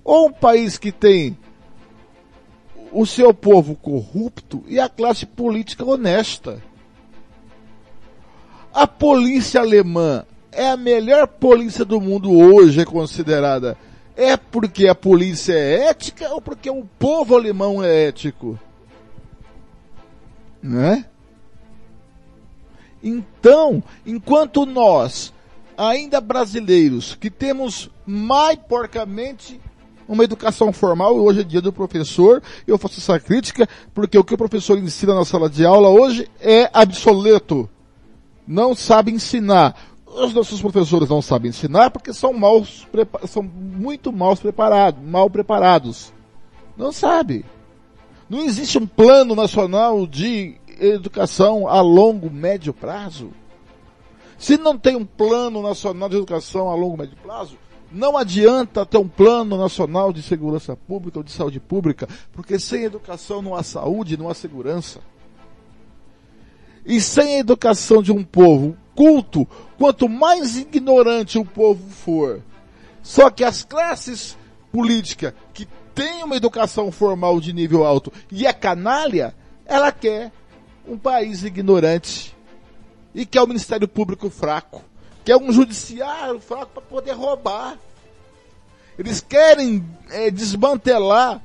Speaker 2: Ou um país que tem o seu povo corrupto e a classe política honesta. A polícia alemã é a melhor polícia do mundo hoje, é considerada. É porque a polícia é ética ou porque o povo alemão é ético? Né? Então, enquanto nós ainda brasileiros que temos mais porcamente uma educação formal, hoje é dia do professor, eu faço essa crítica, porque o que o professor ensina na sala de aula hoje é obsoleto. Não sabe ensinar. Os nossos professores não sabem ensinar porque são, maus, são muito mal preparados, mal preparados. Não sabe. Não existe um plano nacional de educação a longo, médio prazo. Se não tem um plano nacional de educação a longo, médio prazo, não adianta ter um plano nacional de segurança pública ou de saúde pública, porque sem educação não há saúde, não há segurança. E sem a educação de um povo culto, quanto mais ignorante o povo for, só que as classes políticas que têm uma educação formal de nível alto e é canalha, ela quer um país ignorante e quer o Ministério Público fraco, quer um judiciário fraco para poder roubar. Eles querem é, desmantelar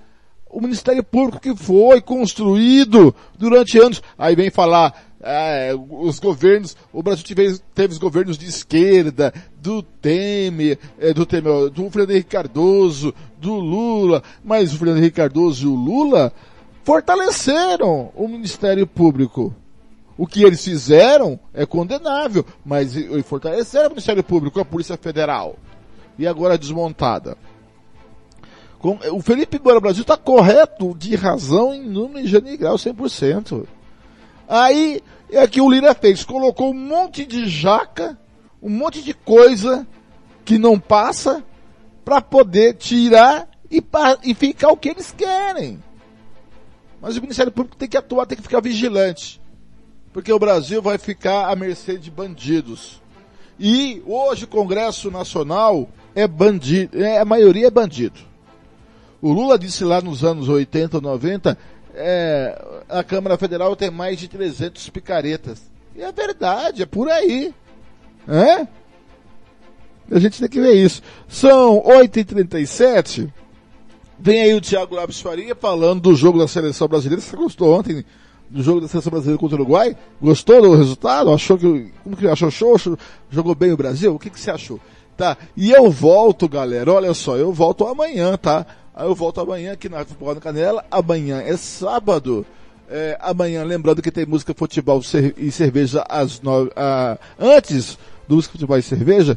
Speaker 2: o Ministério Público que foi construído durante anos. Aí vem falar é, os governos, o Brasil teve, teve os governos de esquerda, do Temer, é, do Temer, do Fernando Henrique Cardoso, do Lula, mas o Fernando Henrique Cardoso e o Lula fortaleceram o Ministério Público. O que eles fizeram é condenável, mas fortaleceram o Ministério Público, a Polícia Federal. E agora desmontada. Com, o Felipe Moura Brasil está correto de razão em número de grau 100%. Aí é que o Lira fez, colocou um monte de jaca, um monte de coisa que não passa para poder tirar e, e ficar o que eles querem. Mas o Ministério Público tem que atuar, tem que ficar vigilante porque o Brasil vai ficar à mercê de bandidos. E hoje o Congresso Nacional é bandido, é, a maioria é bandido. O Lula disse lá nos anos 80, 90, é, a Câmara Federal tem mais de 300 picaretas. E é verdade, é por aí. É? A gente tem que ver isso. São 8h37. Vem aí o Thiago Lopes Faria falando do jogo da seleção brasileira. Você gostou ontem do jogo da seleção brasileira contra o Uruguai? Gostou do resultado? Achou que, como que achou show? Jogou bem o Brasil? O que que você achou? Tá. E eu volto, galera. Olha só, eu volto amanhã, tá? Eu volto amanhã aqui na Futebol na Canela. Amanhã é sábado. É, amanhã, lembrando que tem música, futebol e cerveja às nove, a, antes do música, futebol e cerveja.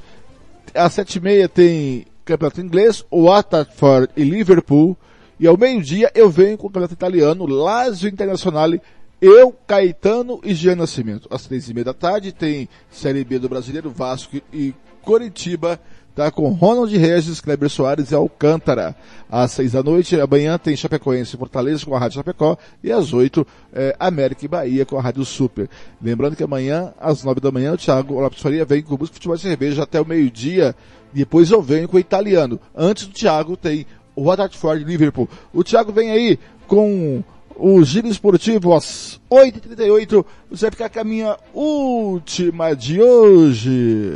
Speaker 2: Às sete e meia tem campeonato inglês, o Watford e Liverpool. E ao meio-dia eu venho com o campeonato italiano, Lazio Internazionale eu, Caetano e Jean Nascimento. Às três e meia da tarde tem Série B do Brasileiro, Vasco e Coritiba, tá? Com Ronald Regis, Kleber Soares e Alcântara. Às seis da noite, amanhã tem Chapecoense e Fortaleza com a Rádio Chapecó e às oito, é, América e Bahia com a Rádio Super. Lembrando que amanhã, às nove da manhã, o Thiago Lopes Faria vem com o Busco Futebol e Cerveja até o meio-dia. Depois eu venho com o italiano. Antes do Thiago tem o Watford Liverpool. O Thiago vem aí com o Giro Esportivo às 8h38. Você vai ficar com a minha última de hoje.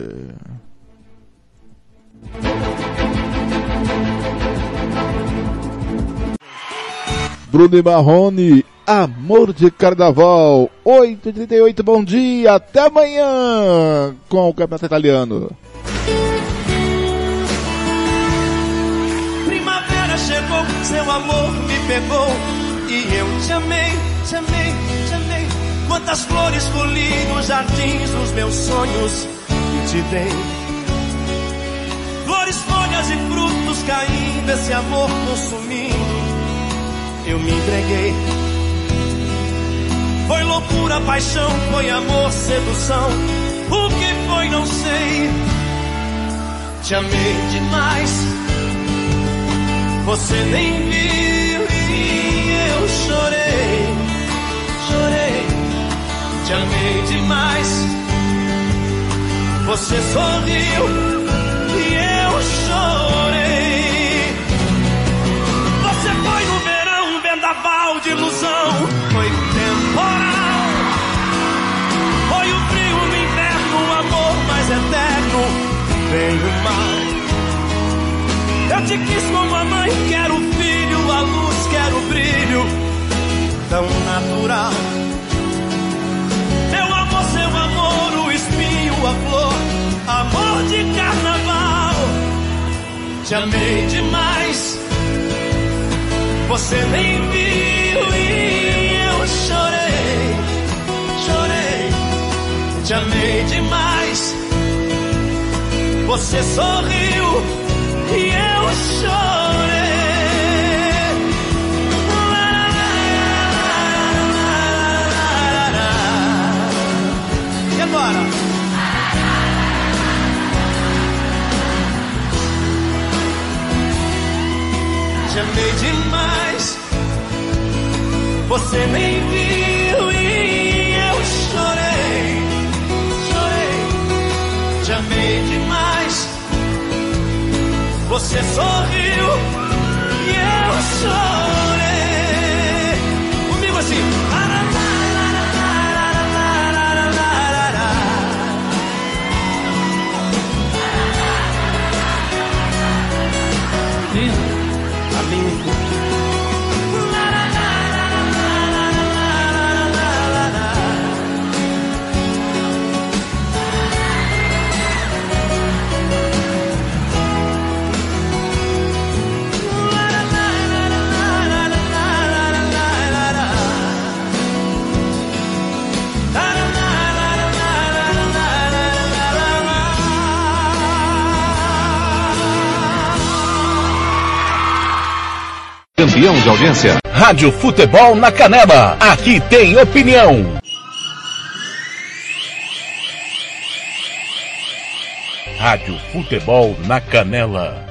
Speaker 2: Bruno Marrone, Amor de Carnaval, 8h38, bom dia, até amanhã com o Campeonato Italiano.
Speaker 11: Primavera chegou, seu amor me pegou e eu te amei, te amei, te amei. Quantas flores colhi nos jardins dos meus sonhos e te dei. Flores, folhas e frutos caindo, esse amor consumindo. Eu me entreguei. Foi loucura, paixão, foi amor, sedução. O que foi, não sei. Te amei demais. Você nem viu Te amei demais. Você sorriu e eu chorei. Você foi no verão, vendaval de ilusão. Foi temporal. Foi o frio no inverno, o amor mais eterno. Vem o mal. Eu te quis como a mãe, quero o filho, a luz, quero o brilho. Tão natural. Espinho, a flor, amor de carnaval. Te amei demais, você nem viu e eu chorei, chorei. Te amei demais, você sorriu e eu chorei. Te amei demais, você nem viu e eu chorei, chorei. Te amei demais, você sorriu e eu chorei.
Speaker 1: Campeão de audiência. Rádio Futebol na Canela. Aqui tem opinião. Rádio Futebol na Canela.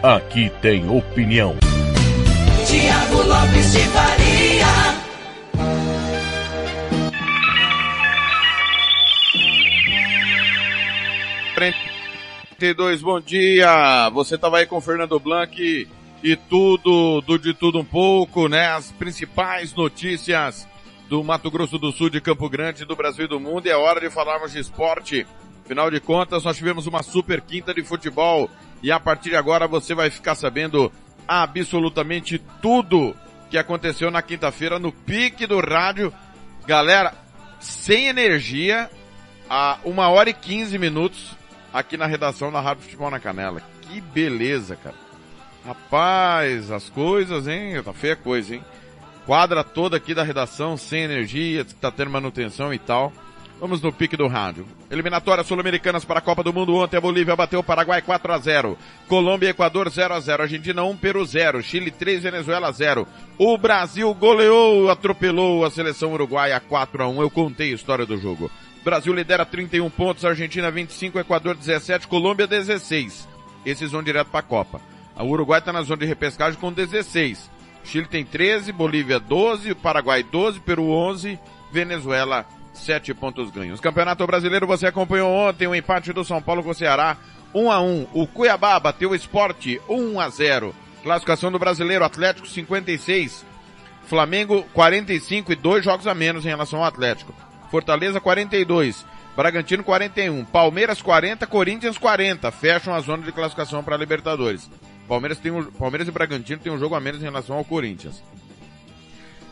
Speaker 1: Aqui tem opinião.
Speaker 11: Tiago Lopes de Faria.
Speaker 31: dois, bom dia. Você estava aí com o Fernando Blanc e tudo, do de tudo um pouco, né? As principais notícias do Mato Grosso do Sul, de Campo Grande, do Brasil e do mundo. E é hora de falarmos de esporte. Afinal de contas, nós tivemos uma super quinta de futebol e a partir de agora você vai ficar sabendo absolutamente tudo que aconteceu na quinta-feira no pique do rádio. Galera, sem energia, a uma hora e quinze minutos aqui na redação da Rádio Futebol na Canela. Que beleza, cara. Rapaz, as coisas, hein? Tá feia coisa, hein? Quadra toda aqui da redação, sem energia, tá tendo manutenção e tal. Vamos no pique do rádio. Eliminatórias sul-americanas para a Copa do Mundo. Ontem a Bolívia bateu o Paraguai 4 a 0. Colômbia e Equador 0 a 0. Argentina 1, Peru 0. Chile 3, Venezuela 0. O Brasil goleou, atropelou a seleção uruguaia 4 a 1. Eu contei a história do jogo. Brasil lidera 31 pontos, Argentina 25, Equador 17, Colômbia 16. Esses vão direto para a Copa. O Uruguai está na zona de repescagem com 16. Chile tem 13, Bolívia 12, Paraguai 12, Peru 11, Venezuela 7 pontos ganhos. Campeonato Brasileiro você acompanhou ontem o empate do São Paulo com o Ceará 1 a 1. O Cuiabá bateu o Esporte 1 a 0. Classificação do Brasileiro Atlético 56, Flamengo 45 e dois jogos a menos em relação ao Atlético. Fortaleza 42, Bragantino 41, Palmeiras 40, Corinthians 40, fecham a zona de classificação para Libertadores. Palmeiras, tem um, Palmeiras e Bragantino tem um jogo a menos em relação ao Corinthians.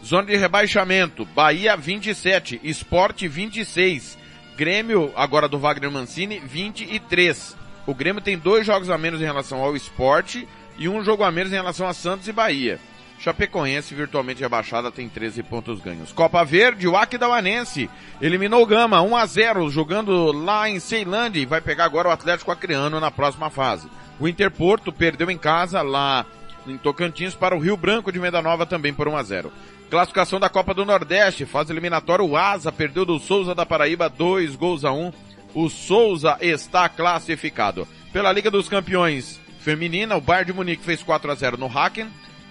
Speaker 31: Zona de rebaixamento, Bahia 27, Esporte 26, Grêmio, agora do Wagner Mancini, 23. O Grêmio tem dois jogos a menos em relação ao Esporte e um jogo a menos em relação a Santos e Bahia. Chapecoense, virtualmente rebaixada, tem 13 pontos ganhos. Copa Verde, o Aquidauanense eliminou o Gama 1 a 0 jogando lá em Ceilândia e vai pegar agora o Atlético Acreano na próxima fase. O Interporto perdeu em casa lá em Tocantins para o Rio Branco de Meda Nova também por 1 a 0. Classificação da Copa do Nordeste, fase eliminatória, o Asa perdeu do Souza da Paraíba 2 gols a 1. O Souza está classificado. Pela Liga dos Campeões Feminina, o Bayern de Munique fez 4 a 0 no Hacken.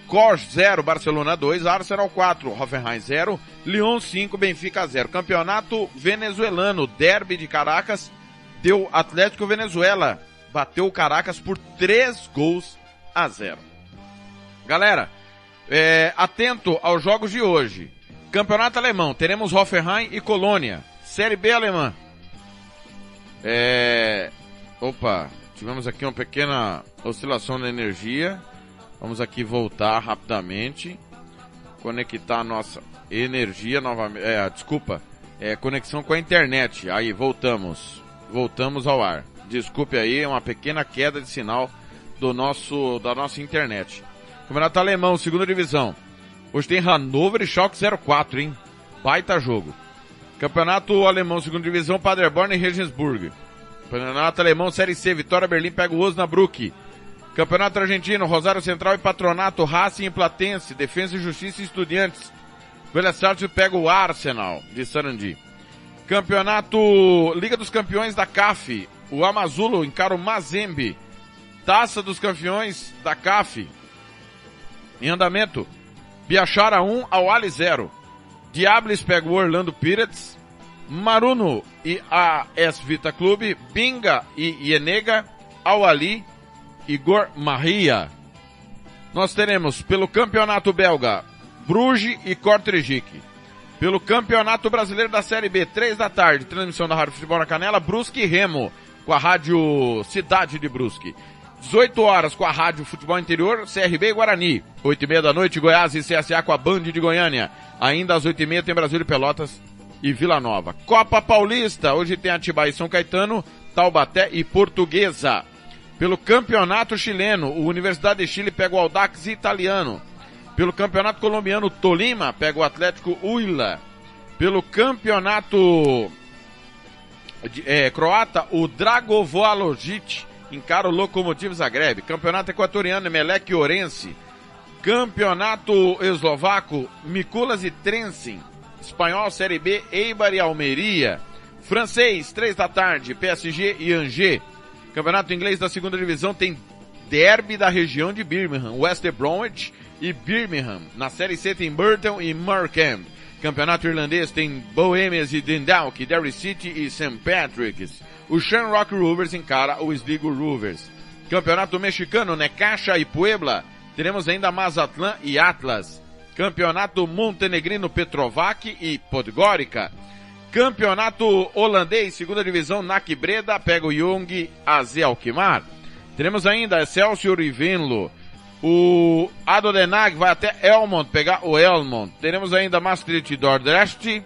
Speaker 31: Kors 0, Barcelona 2, Arsenal 4, Hoffenheim 0, Lyon 5, Benfica 0. Campeonato venezuelano, Derby de Caracas, deu Atlético Venezuela, bateu o Caracas por 3 gols a 0. Galera, é, atento aos jogos de hoje. Campeonato alemão, teremos Hoffenheim e Colônia. Série B alemã. É, opa, tivemos aqui uma pequena oscilação da energia. Vamos aqui voltar rapidamente. Conectar a nossa energia novamente. É, desculpa. É, conexão com a internet. Aí, voltamos. Voltamos ao ar. Desculpe aí, é uma pequena queda de sinal do nosso, da nossa internet. Campeonato Alemão, segunda divisão. Hoje tem Hannover e Schalke 04, hein? Baita jogo. Campeonato Alemão, segunda divisão, Paderborn e Regensburg. Campeonato Alemão, Série C, Vitória Berlim pega o Osnabrück. Campeonato Argentino, Rosário Central e Patronato, Racing e Platense, Defesa e Justiça e Estudiantes. Velha Sartre pega o Arsenal de Sarandi. Campeonato Liga dos Campeões da CAF, o Amazulo encara o Mazembe. Taça dos Campeões da CAF. Em andamento, Biachara 1 ao Ali 0. Diables pega o Orlando Pirates. Maruno e a S Vita Clube, Binga e Ienega, Ali, Igor Maria. Nós teremos pelo Campeonato Belga, Bruges e Kortrijk. Pelo Campeonato Brasileiro da Série B, 3 da tarde, transmissão da Rádio Futebol na Canela, Brusque e Remo, com a Rádio Cidade de Brusque. 18 horas com a Rádio Futebol Interior, CRB e Guarani. 8 e meia da noite, Goiás e CSA com a Band de Goiânia. Ainda às 8 e meia tem Brasil e Pelotas e Vila Nova. Copa Paulista, hoje tem Atibaia e São Caetano, Taubaté e Portuguesa. Pelo Campeonato Chileno, o Universidade de Chile pega o Audax Italiano. Pelo Campeonato Colombiano, Tolima pega o Atlético Huila. Pelo Campeonato é, Croata, o Dragovoalogic encara o Lokomotiv Zagreb. Campeonato Equatoriano, Emelec Orense. Campeonato Eslovaco, Mikulas e Trensin. Espanhol, Série B, Eibar e Almeria. Francês, três da tarde, PSG e Angers. Campeonato Inglês da segunda divisão tem derby da região de Birmingham, West Bromwich e Birmingham. Na Série C tem Burton e Markham. Campeonato Irlandês tem Bohemians e Dundalk, Derry City e St. Patrick's. O Shamrock Rovers encara o Sligo Rovers. Campeonato Mexicano, Necaxa e Puebla. Teremos ainda Mazatlán e Atlas. Campeonato Montenegrino Petrovac e Podgorica. Campeonato Holandês, segunda divisão, NAC Breda, pega o Jung AZ Alkmaar. Teremos ainda Excelsior e Venlo. O Adodenag vai até Elmont pegar o Elmont. Teremos ainda Maastricht Dordrecht.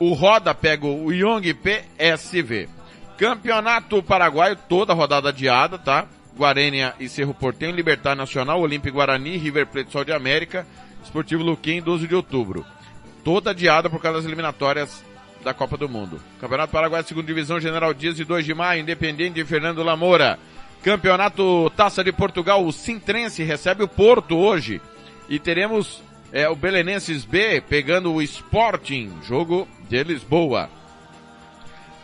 Speaker 31: O Roda pega o Young PSV. Campeonato Paraguaio, toda rodada adiada, tá? Guarênia e Cerro Portenho, Libertar Nacional, Olímpico Guarani, River Plate Sol de América, Esportivo Luquim, 12 de outubro. Toda adiada por causa das eliminatórias da Copa do Mundo. Campeonato Paraguai, segunda divisão, General Dias de 2 de maio, Independente de Fernando Lamoura. Campeonato Taça de Portugal, o Sintrense recebe o Porto hoje. E teremos é, o Belenenses B pegando o Sporting, jogo de Lisboa.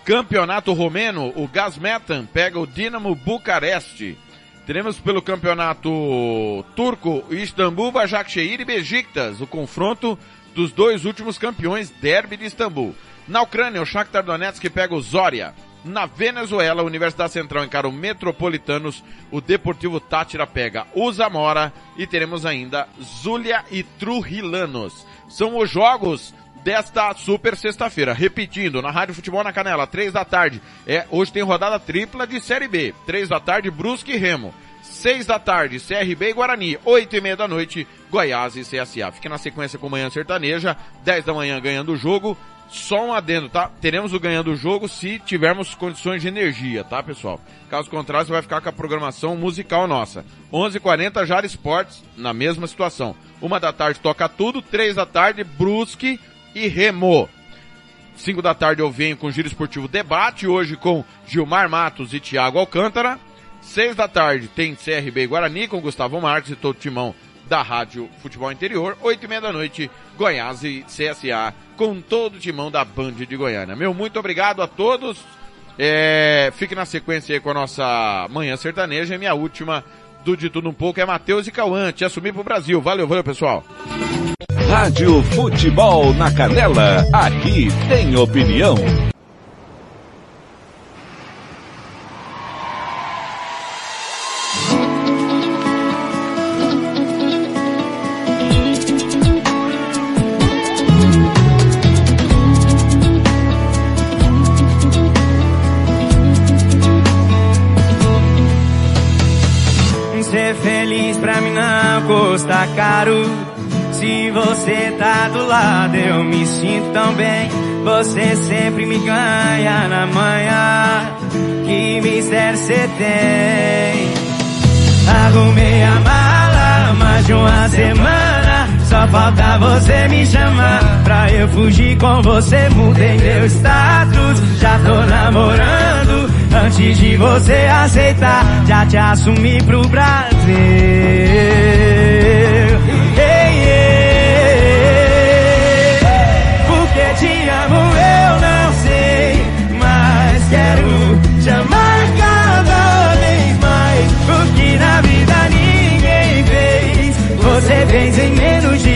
Speaker 31: Campeonato Romeno, o Gazmetan pega o Dinamo Bucareste. Teremos pelo campeonato turco Istambul, Başakşehir e Besiktas, o confronto dos dois últimos campeões derby de Istambul. Na Ucrânia, o Shakhtar Donetsk pega o Zoria. Na Venezuela, a Universidade Central encara o Metropolitanos, o Deportivo Tátira pega o Zamora e teremos ainda Zulia e Trujillanos. São os jogos desta super sexta-feira. Repetindo, na Rádio Futebol na Canela, três da tarde. É, hoje tem rodada tripla de Série B. Três da tarde, Brusque e Remo. Seis da tarde, CRB e Guarani. Oito e meia da noite, Goiás e CSA. Fique na sequência com Manhã Sertaneja. Dez da manhã ganhando o jogo. Só um adendo, tá? Teremos o ganhando o jogo se tivermos condições de energia, tá, pessoal? Caso contrário, você vai ficar com a programação musical nossa. 11:40 Jara Esportes, na mesma situação. Uma da tarde toca tudo, três da tarde Brusque e Remo. 5 da tarde eu venho com Giro Esportivo Debate, hoje com Gilmar Matos e Thiago Alcântara. 6 da tarde tem CRB Guarani com Gustavo Marques e todo o timão da Rádio Futebol Interior. 8 e meia da noite, Goiás e CSA com todo o timão da Band de Goiânia. Meu muito obrigado a todos. É, fique na sequência aí com a nossa Manhã Sertaneja e minha última do De Tudo Um Pouco é Matheus e Cauã, te assumir pro Brasil. Valeu, valeu pessoal.
Speaker 4: Rádio Futebol na Canela, aqui tem opinião.
Speaker 12: Pra mim não custa caro. Se você tá do lado, eu me sinto tão bem. Você sempre me ganha na manhã. Que mistério você tem? Arrumei a mala mais de uma semana. Só falta você me chamar pra eu fugir com você. Mudei meu status, já tô namorando. Antes de você aceitar, já te assumi pro Brasil. Ei, ei, porque te amo eu não sei, mas quero te amar cada vez mais. O que na vida ninguém fez, você fez em menos de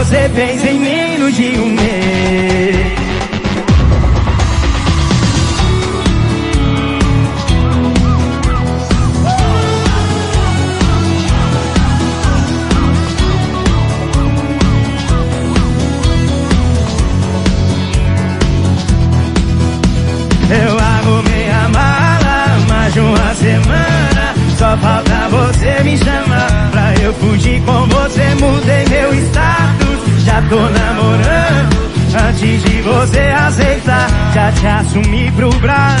Speaker 12: você fez em menos de um tô namorando. Antes de você aceitar, já te assumi pro Brasil.